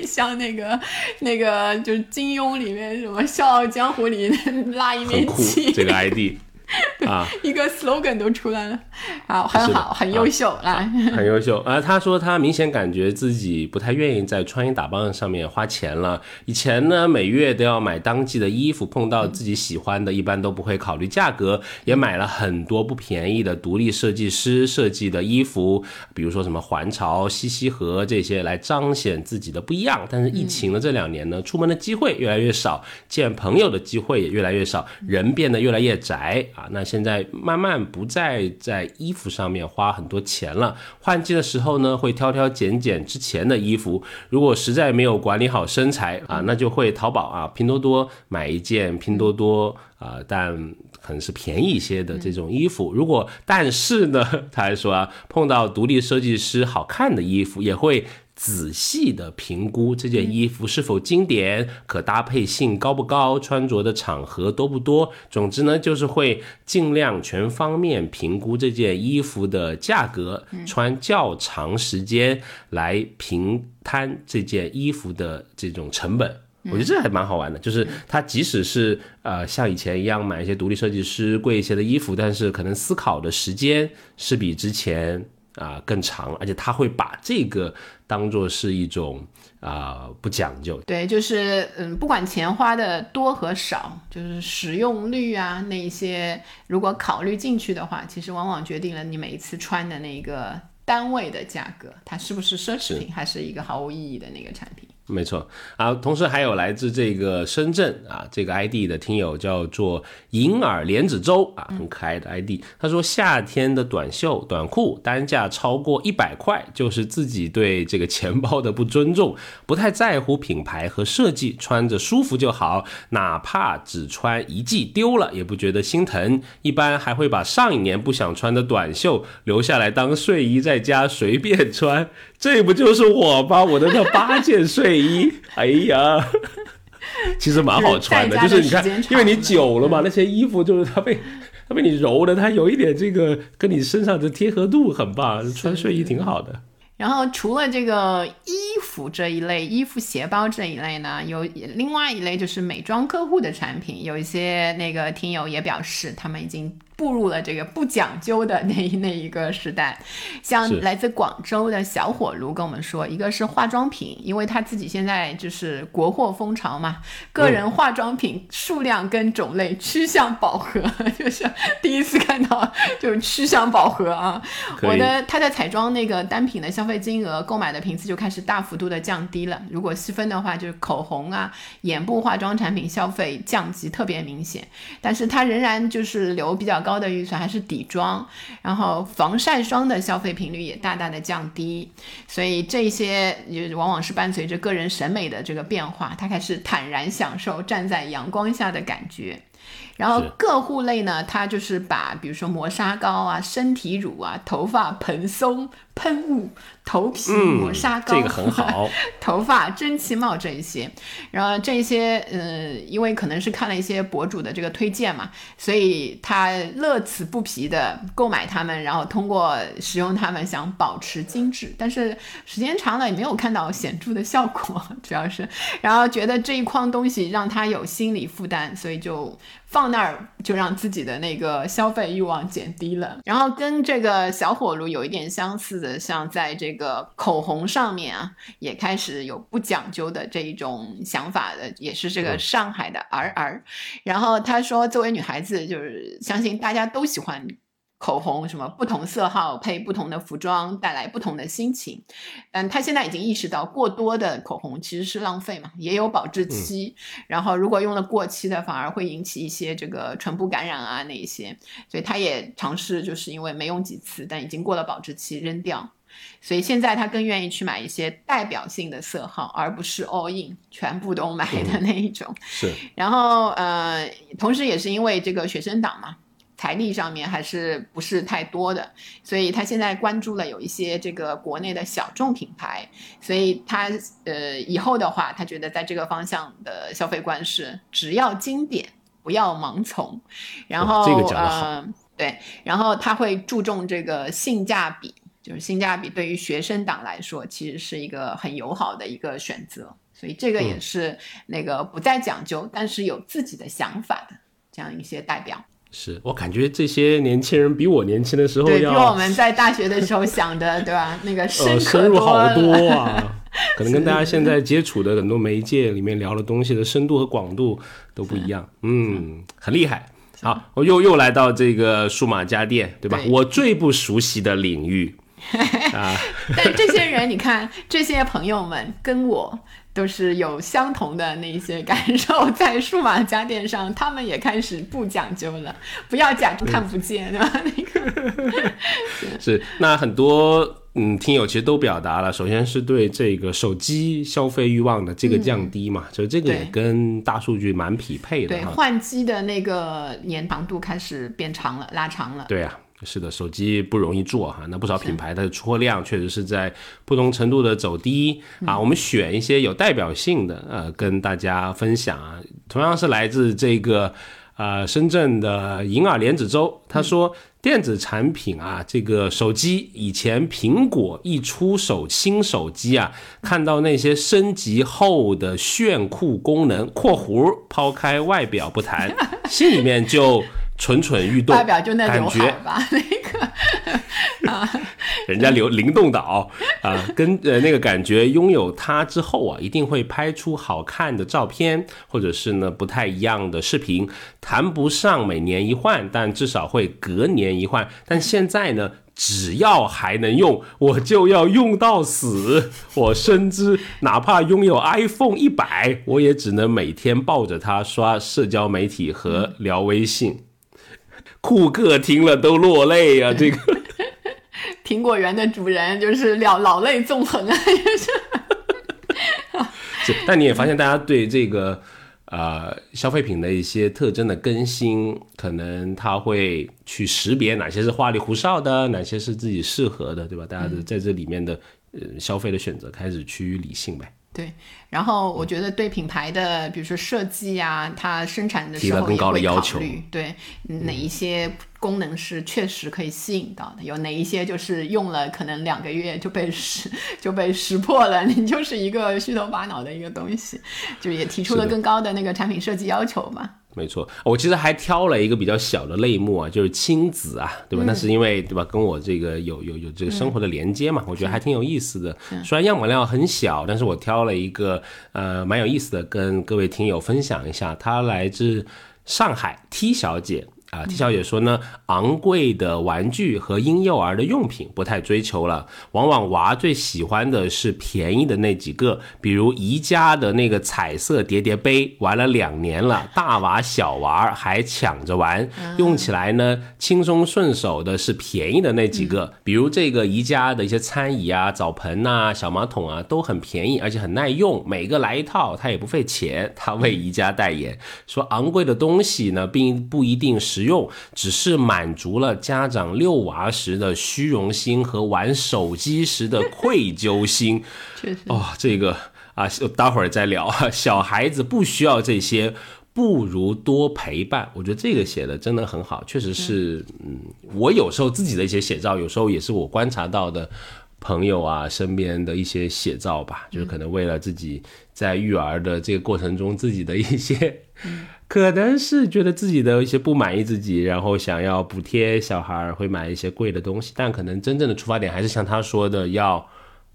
像 那个那个就是金庸里面什么《笑傲江湖》里面拉一面旗，这个 ID。啊，一个 slogan 都出来了，好，很好，很优秀，来，很优秀。啊，他说他明显感觉自己不太愿意在穿衣打扮上面花钱了。以前呢，每月都要买当季的衣服，碰到自己喜欢的，一般都不会考虑价格，也买了很多不便宜的独立设计师设计的衣服，比如说什么环潮、西西河这些，来彰显自己的不一样。但是疫情的这两年呢，出门的机会越来越少，见朋友的机会也越来越少，人变得越来越宅。那现在慢慢不再在衣服上面花很多钱了。换季的时候呢，会挑挑拣拣之前的衣服。如果实在没有管理好身材啊，那就会淘宝啊、拼多多买一件拼多多啊，但可能是便宜一些的这种衣服。如果但是呢，他还说啊，碰到独立设计师好看的衣服，也会。仔细的评估这件衣服是否经典，可搭配性高不高，穿着的场合多不多。总之呢，就是会尽量全方面评估这件衣服的价格，穿较长时间来平摊这件衣服的这种成本。我觉得这还蛮好玩的，就是他即使是呃像以前一样买一些独立设计师贵一些的衣服，但是可能思考的时间是比之前。啊，更长，而且他会把这个当做是一种啊不讲究。对，就是嗯，不管钱花的多和少，就是使用率啊那些，如果考虑进去的话，其实往往决定了你每一次穿的那个单位的价格，它是不是奢侈品，还是一个毫无意义的那个产品。没错啊，同时还有来自这个深圳啊，这个 ID 的听友叫做银耳莲子粥啊，很可爱的 ID。他说夏天的短袖短裤单价超过一百块，就是自己对这个钱包的不尊重，不太在乎品牌和设计，穿着舒服就好，哪怕只穿一季丢了也不觉得心疼。一般还会把上一年不想穿的短袖留下来当睡衣，在家随便穿。这不就是我吗？我的那八件睡衣，哎呀，其实蛮好穿的，就是你看，因为你久了嘛，那些衣服就是它被它被你揉的，它有一点这个跟你身上的贴合度很棒，穿睡衣挺好的。然后除了这个衣服这一类，衣服鞋包这一类呢，有另外一类就是美妆客户的产品，有一些那个听友也表示，他们已经。步入了这个不讲究的那那一个时代，像来自广州的小火炉跟我们说，一个是化妆品，因为他自己现在就是国货风潮嘛，个人化妆品数量跟种类趋向饱和，就是第一次看到就是趋向饱和 啊。我的他在彩妆那个单品的消费金额，购买的频次就开始大幅度的降低了。如果细分的话，就是口红啊、眼部化妆产品消费降级特别明显，但是他仍然就是留比较高。高的预算还是底妆，然后防晒霜的消费频率也大大的降低，所以这些也往往是伴随着个人审美的这个变化，他开始坦然享受站在阳光下的感觉。然后个护类呢，它就是把比如说磨砂膏啊、身体乳啊、头发蓬松喷雾。头皮磨砂膏，这个很 好。头发蒸汽帽这一些，然后这些，呃，因为可能是看了一些博主的这个推荐嘛，所以他乐此不疲的购买它们，然后通过使用它们想保持精致，但是时间长了也没有看到显著的效果，主要是，然后觉得这一筐东西让他有心理负担，所以就放那儿，就让自己的那个消费欲望减低了。然后跟这个小火炉有一点相似的，像在这。这个口红上面啊，也开始有不讲究的这一种想法的，也是这个上海的儿儿。然后他说，作为女孩子，就是相信大家都喜欢口红，什么不同色号配不同的服装，带来不同的心情。但他现在已经意识到，过多的口红其实是浪费嘛，也有保质期。然后如果用了过期的，反而会引起一些这个唇部感染啊那一些。所以他也尝试，就是因为没用几次，但已经过了保质期，扔掉。所以现在他更愿意去买一些代表性的色号，而不是 all in 全部都买的那一种。是。然后呃，同时也是因为这个学生党嘛，财力上面还是不是太多的，所以他现在关注了有一些这个国内的小众品牌。所以他呃以后的话，他觉得在这个方向的消费观是只要经典，不要盲从。然后这个讲得好。对，然后他会注重这个性价比。就是性价比对于学生党来说，其实是一个很友好的一个选择。所以这个也是那个不再讲究，但是有自己的想法的这样一些代表。是。我感觉这些年轻人比我年轻的时候对，比我们在大学的时候想的，对吧？那个深呃深入好多啊，可能跟大家现在接触的很多媒介里面聊的东西的深度和广度都不一样。嗯，很厉害。好，我又又来到这个数码家电，对吧？对。我最不熟悉的领域。啊，但这些人，你看，这些朋友们跟我都是有相同的那一些感受，在数码家电上，他们也开始不讲究了，不要假装看不见，对吧？那个，是那很多嗯听友其实都表达了，首先是对这个手机消费欲望的这个降低嘛，所以这个也跟大数据蛮匹配的对，换机的那个年长度开始变长了，拉长了。对啊，是的，手机不容易做哈，那不少品牌的出货量确实是在不同程度的走低啊。我们选一些有代表性的呃，跟大家分享啊。同样是来自这个呃深圳的银耳莲子粥，他说。电子产品啊，这个手机以前苹果一出手新手机啊，看到那些升级后的炫酷功能（括弧抛开外表不谈），心里面就蠢蠢欲动，外表就那感觉吧，那个 人家流灵动岛啊，跟呃那个感觉，拥有它之后啊，一定会拍出好看的照片，或者是呢不太一样的视频，谈不上每年一换，但至少会隔年一换。但现在呢？只要还能用，我就要用到死。我深知，哪怕拥有 iPhone 一百，我也只能每天抱着它刷社交媒体和聊微信。库克听了都落泪啊！这个。苹果园的主人就是老老泪纵横啊，就是 是，但你也发现大家对这个呃消费品的一些特征的更新，可能他会去识别哪些是花里胡哨的，哪些是自己适合的，对吧？大家的在这里面的呃消费的选择开始趋于理性呗。对，然后我觉得对品牌的，比如说设计啊，它生产的时候也会高的要求考虑，对哪一些功能是确实可以吸引到的，有哪一些就是用了可能两个月就被识 就被识破了，你就是一个虚头巴脑的一个东西，就也提出了更高的那个产品设计要求嘛。没错，我其实还挑了一个比较小的类目啊，就是亲子啊，对吧？那是因为对吧，跟我这个有有有这个生活的连接嘛，我觉得还挺有意思的。虽然样本量很小，但是我挑了一个呃蛮有意思的，跟各位听友分享一下。她来自上海 T 小姐。啊，T 小姐说呢，昂贵的玩具和婴幼儿的用品不太追求了，往往娃最喜欢的是便宜的那几个，比如宜家的那个彩色叠叠杯，玩了两年了，大娃小娃还抢着玩，用起来呢轻松顺手的是便宜的那几个，比如这个宜家的一些餐椅啊、澡盆呐、小马桶啊都很便宜，而且很耐用，每个来一套，它也不费钱。他为宜家代言，说昂贵的东西呢并不一定实用，只是满足了家长遛娃时的虚荣心和玩手机时的愧疚心。确实，哦，这个啊，待会儿再聊啊。小孩子不需要这些，不如多陪伴。我觉得这个写的真的很好，确实是，嗯，我有时候自己的一些写照，有时候也是我观察到的。朋友啊，身边的一些写照吧，就是可能为了自己在育儿的这个过程中，自己的一些，可能是觉得自己的一些不满意自己，然后想要补贴小孩儿，会买一些贵的东西，但可能真正的出发点还是像他说的，要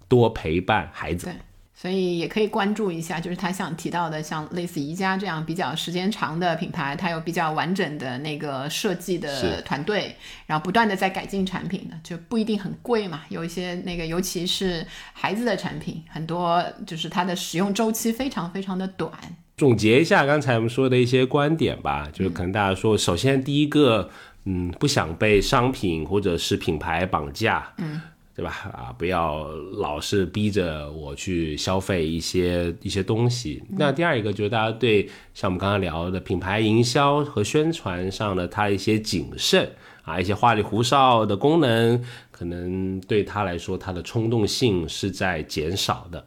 多陪伴孩子。对。所以也可以关注一下，就是他想提到的，像类似宜家这样比较时间长的品牌，它有比较完整的那个设计的团队，然后不断的在改进产品的，就不一定很贵嘛。有一些那个，尤其是孩子的产品，很多就是它的使用周期非常非常的短。总结一下刚才我们说的一些观点吧，就是可能大家说，首先第一个，嗯，不想被商品或者是品牌绑架，嗯，对吧？啊，不要老是逼着我去消费一些一些东西。那第二一个就是大家对像我们刚刚聊的品牌营销和宣传上的它一些谨慎啊，一些花里胡哨的功能，可能对他来说，它的冲动性是在减少的。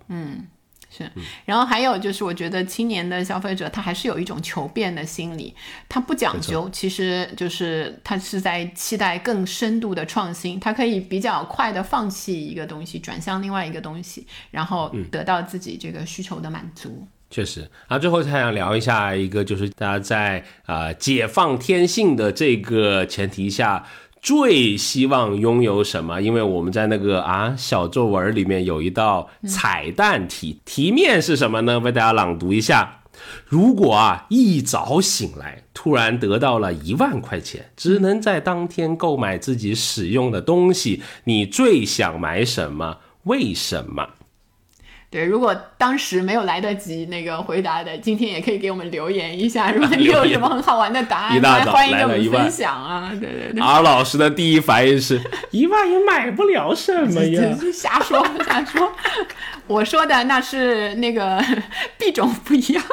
是，然后还有就是，我觉得青年的消费者他还是有一种求变的心理，他不讲究，其实就是他是在期待更深度的创新，他可以比较快的放弃一个东西，转向另外一个东西，然后得到自己这个需求的满足。确实，啊，最后还想聊一下一个，就是大家在啊、解放天性的这个前提下，最希望拥有什么？因为我们在那个啊小作文里面有一道彩蛋题，题面是什么呢？为大家朗读一下。如果啊一早醒来，突然得到了一万块钱，只能在当天购买自己使用的东西，你最想买什么？为什么？对，如果当时没有来得及那个回答的，今天也可以给我们留言一下。如果你有什么很好玩的答案，欢迎跟我们分享啊！对对对，阿老师的第一反应是 一万也买不了什么呀瞎说瞎说。我说的那是那个 币种不一样。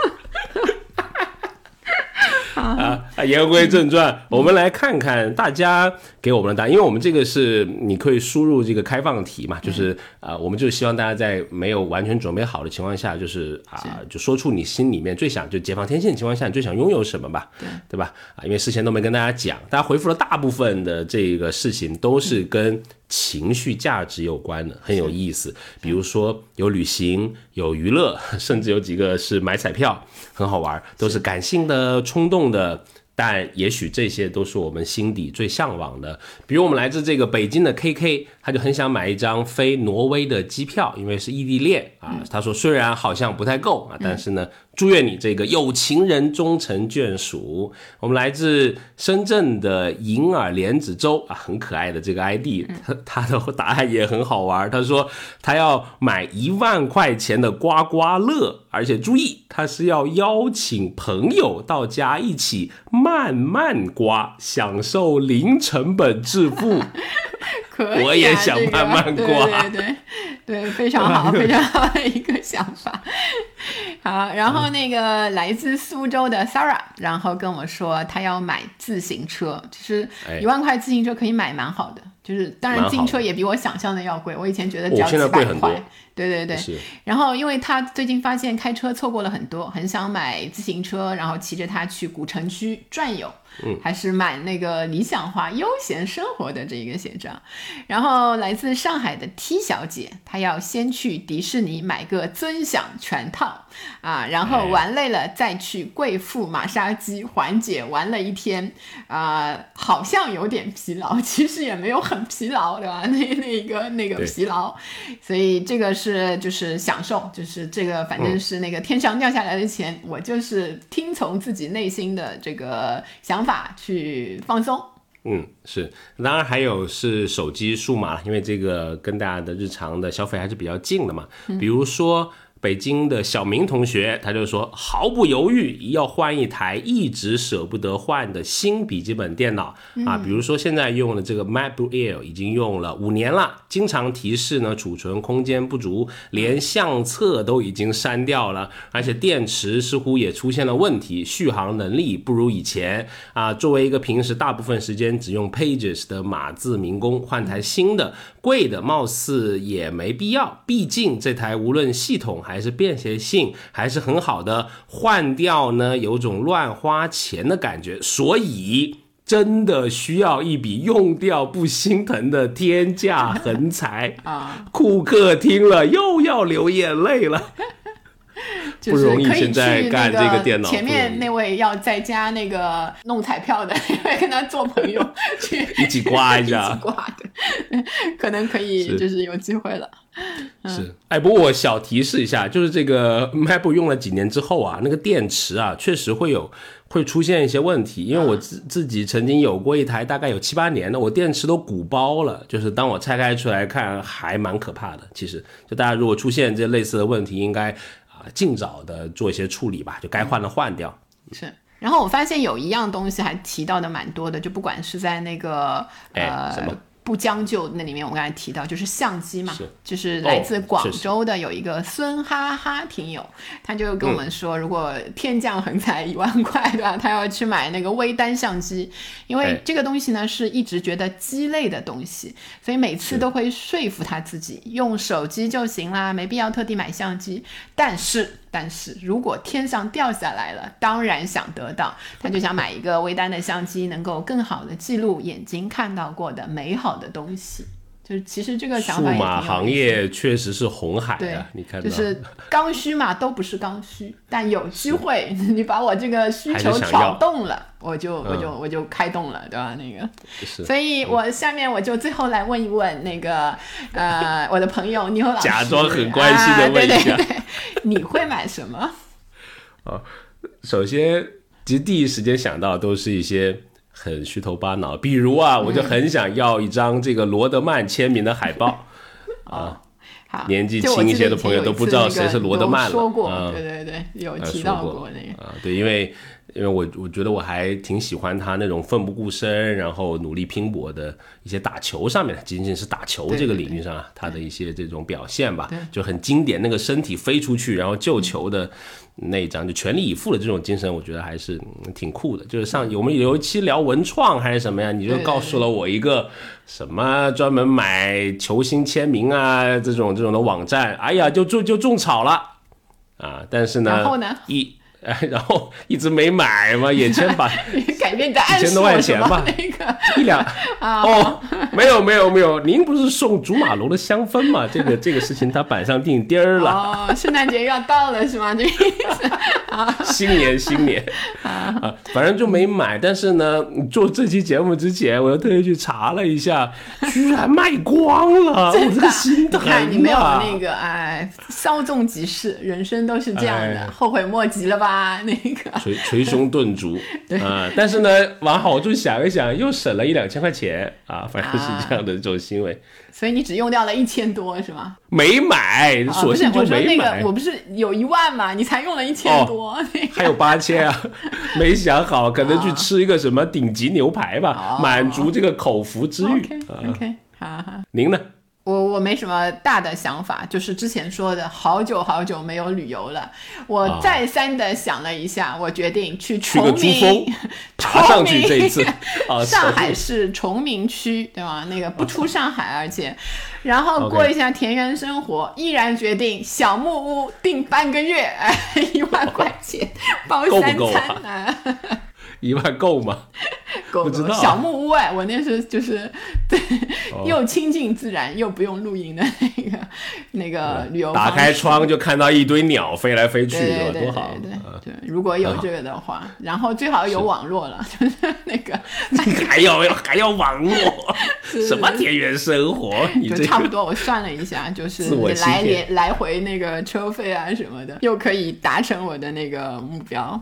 啊，啊言归正传，我们来看看大家给我们的答案，因为我们这个是你可以输入这个开放题嘛，就是啊、呃我们就希望大家在没有完全准备好的情况下，就是啊、就说出你心里面最想就解放天性的情况下，你最想拥有什么吧，对对吧？啊，因为事先都没跟大家讲，大家回复了大部分的这个事情都是跟情绪价值有关的，很有意思。比如说有旅行、有娱乐，甚至有几个是买彩票，很好玩，都是感性的、冲动的。但也许这些都是我们心底最向往的。比如我们来自这个北京的 KK，他就很想买一张飞挪威的机票，因为是异地恋啊。他说虽然好像不太够啊，但是呢，祝愿你这个有情人终成眷属。我们来自深圳的银耳莲子粥啊，很可爱的这个 ID，他他的答案也很好玩。他说他要买一万块钱的刮刮乐，而且注意，他是要邀请朋友到家一起慢慢刮，享受零成本致富。可以、啊，我也想这个慢慢刮对对对对，非常好，非常好的一个想法。好，然后那个来自苏州的 Sarah，然后跟我说她要买自行车，就是哎一万块自行车可以买蛮好的，就是当然自行车也比我想象的要贵，我以前觉得哦只要几百块。对对对，然后，因为他最近发现开车错过了很多，很想买自行车，然后骑着它去古城区转悠，嗯，还是蛮那个理想化、悠闲生活的这一个写照。然后来自上海的 T 小姐，她要先去迪士尼买个尊享全套。啊，然后哎。玩累了再去贵妇马杀鸡缓解，玩了一天。啊、好像有点疲劳，其实也没有很疲劳，对吧？那那个那个疲劳，所以这个是就是享受，就是这个反正是那个天上掉下来的钱，我就是听从自己内心的这个想法去放松。嗯，是，当然还有是手机数码，因为这个跟大家的日常的消费还是比较近的嘛。比如说北京的小明同学，他就说毫不犹豫要换一台一直舍不得换的新笔记本电脑啊。比如说现在用的这个 MacBook Air 已经用了五年了，经常提示呢储存空间不足，连相册都已经删掉了，而且电池似乎也出现了问题，续航能力不如以前啊。作为一个平时大部分时间只用 Pages 的码字民工，换台新的贵的，貌似也没必要。毕竟这台无论系统还是便携性还是很好的，换掉呢有种乱花钱的感觉，所以。真的需要一笔用掉不心疼的天价横财 啊！库克听了又要流眼泪了。就是不容易现在去干这个电脑前面那位要在家那个弄彩票的，因为跟他做朋友 去一起刮 一下一下起刮的，可能可以就是有机会了。是，哎，不过我小提示一下，就是这个 MacBook 用了几年之后啊，那个电池啊，确实会有会出现一些问题。因为我自自己曾经有过一台大概有七八年的，我电池都鼓包了，就是当我拆开出来看，还蛮可怕的。其实，就大家如果出现这类似的问题，应该啊尽早的做一些处理吧，就该换的换掉。是。然后我发现有一样东西还提到的蛮多的，就不管是在那个哎呃什么不将就，那里面我刚才提到就是相机嘛，是就是来自哦广州的有一个孙哈哈听友，他就跟我们说，如果天降横财一万块，对吧？他要去买那个微单相机，因为哎这个东西呢是一直觉得鸡肋的东西，所以每次都会说服他自己用手机就行啦，没必要特地买相机。但是，但是如果天上掉下来了，当然想得到，他就想买一个微单的相机，能够更好的记录眼睛看到过的美好的东西。就是其实这个想法数码行业确实是红海对啊，你看就是刚需嘛，都不是刚需，但有机会 你把我这个需求挑动了，我就我就嗯我就开动了，对吧？那个，是。所以我下面我就最后来问一问那个呃 我的朋友妞老师，假装很关心的问一下。啊对对对，你会买什么？首先，其实第一时间想到都是一些很虚头巴脑，比如啊，我就很想要一张这个罗德曼签名的海报。啊，年纪轻一些的朋友都不知道谁是罗德曼了。有说过，嗯。对对对，有呃提到说过那个。啊，对，因为因为我我觉得我还挺喜欢他那种奋不顾身，然后努力拼搏的一些打球上面，仅仅是打球这个领域上啊，他的一些这种表现吧，就很经典，那个身体飞出去然后救球的那一张，就全力以赴的这种精神，我觉得还是嗯挺酷的。就是上我们有一期聊文创还是什么呀，你就告诉了我一个什么专门买球星签名啊这种这种的网站，哎呀，就就就种草了。啊！但是呢，然后呢？一哎，然后一直没买嘛，眼前把 改变你的暗示一千多块钱吧那个一两 啊哦，没有没有没有，您不是送祖马龙的香氛嘛？这个这个事情它板上钉钉儿了，哦，圣诞节要到了是吗？这个意思 新年新年啊，反正就没买。但是呢，做这期节目之前，我又特意去查了一下，居然卖光了，我这个心你疼看你没有啊！那个哎，稍纵即逝，人生都是这样的，哎后悔莫及了吧？那个捶捶胸顿足 啊！但是呢，往好处想一想，又省了一两千块钱啊，反正是这样的这种行为。所以你只用掉了一千多是吗？没买，啊，索性就没买。个我不是有一万嘛，你才用了一千哦多，那个还有八千啊，没想好，可能去吃一个什么顶级牛排吧，哦满足这个口福之欲。OK，好好。您呢？我我没什么大的想法，就是之前说的，好久好久没有旅游了。我啊再三的想了一下，我决定去崇明峰，爬上去这一次 啊，上海市崇明区，对吧？那个不出上海，而且，然后过一下田园生活，毅然决定小木屋订半个月，哎，一万块钱包三够啊餐啊，一万够吗？够不知道啊小木屋哎，我那是就是对，哦 又亲近自然又不用露营的那个那个旅游打开窗就看到一堆鸟飞来飞去，吧？对对对多好对对如果有这个的话，然后最好有网络了，就是那个 还要还要网络，什么田园生活？你就这个差不多。我算了一下，就是你来连来回那个车费啊什么的，又可以达成我的那个目标。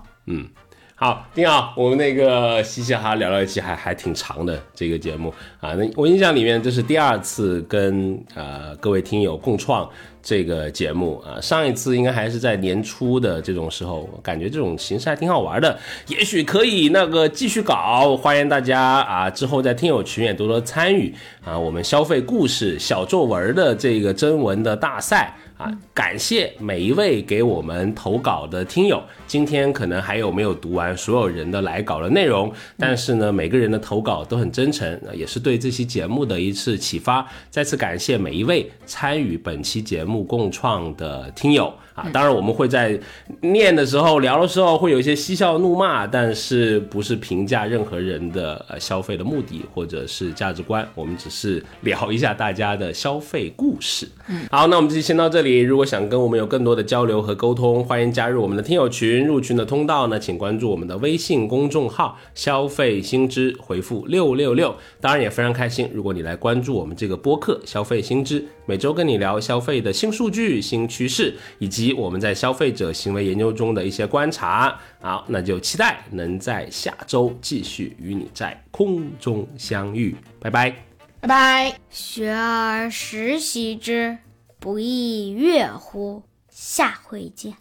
好，丁好，我们那个嘻嘻哈哈聊了一期还还挺长的这个节目啊。那我印象里面这是第二次跟呃各位听友共创这个节目啊。上一次应该还是在年初的这种时候，感觉这种形式还挺好玩的，也许可以那个继续搞。欢迎大家啊，之后在听友群也多多参与啊。我们消费故事小作文的这个征文的大赛。啊，感谢每一位给我们投稿的听友。今天可能还有没有读完所有人的来稿的内容，但是呢，每个人的投稿都很真诚，也是对这期节目的一次启发。再次感谢每一位参与本期节目共创的听友啊！当然，我们会在念的时候、聊的时候会有一些嬉笑怒骂，但是不是评价任何人的呃消费的目的或者是价值观，我们只是聊一下大家的消费故事。嗯好，那我们这期先到这里。如果想跟我们有更多的交流和沟通，欢迎加入我们的听友群。入群的通道呢，请关注我们的微信公众号“消费新知”，回复六六六。当然也非常开心，如果你来关注我们这个播客“消费新知”，每周跟你聊消费的新数据、新趋势，以及我们在消费者行为研究中的一些观察。好，那就期待能在下周继续与你在空中相遇。拜拜。拜拜。学而时习之，不亦说乎？下回见。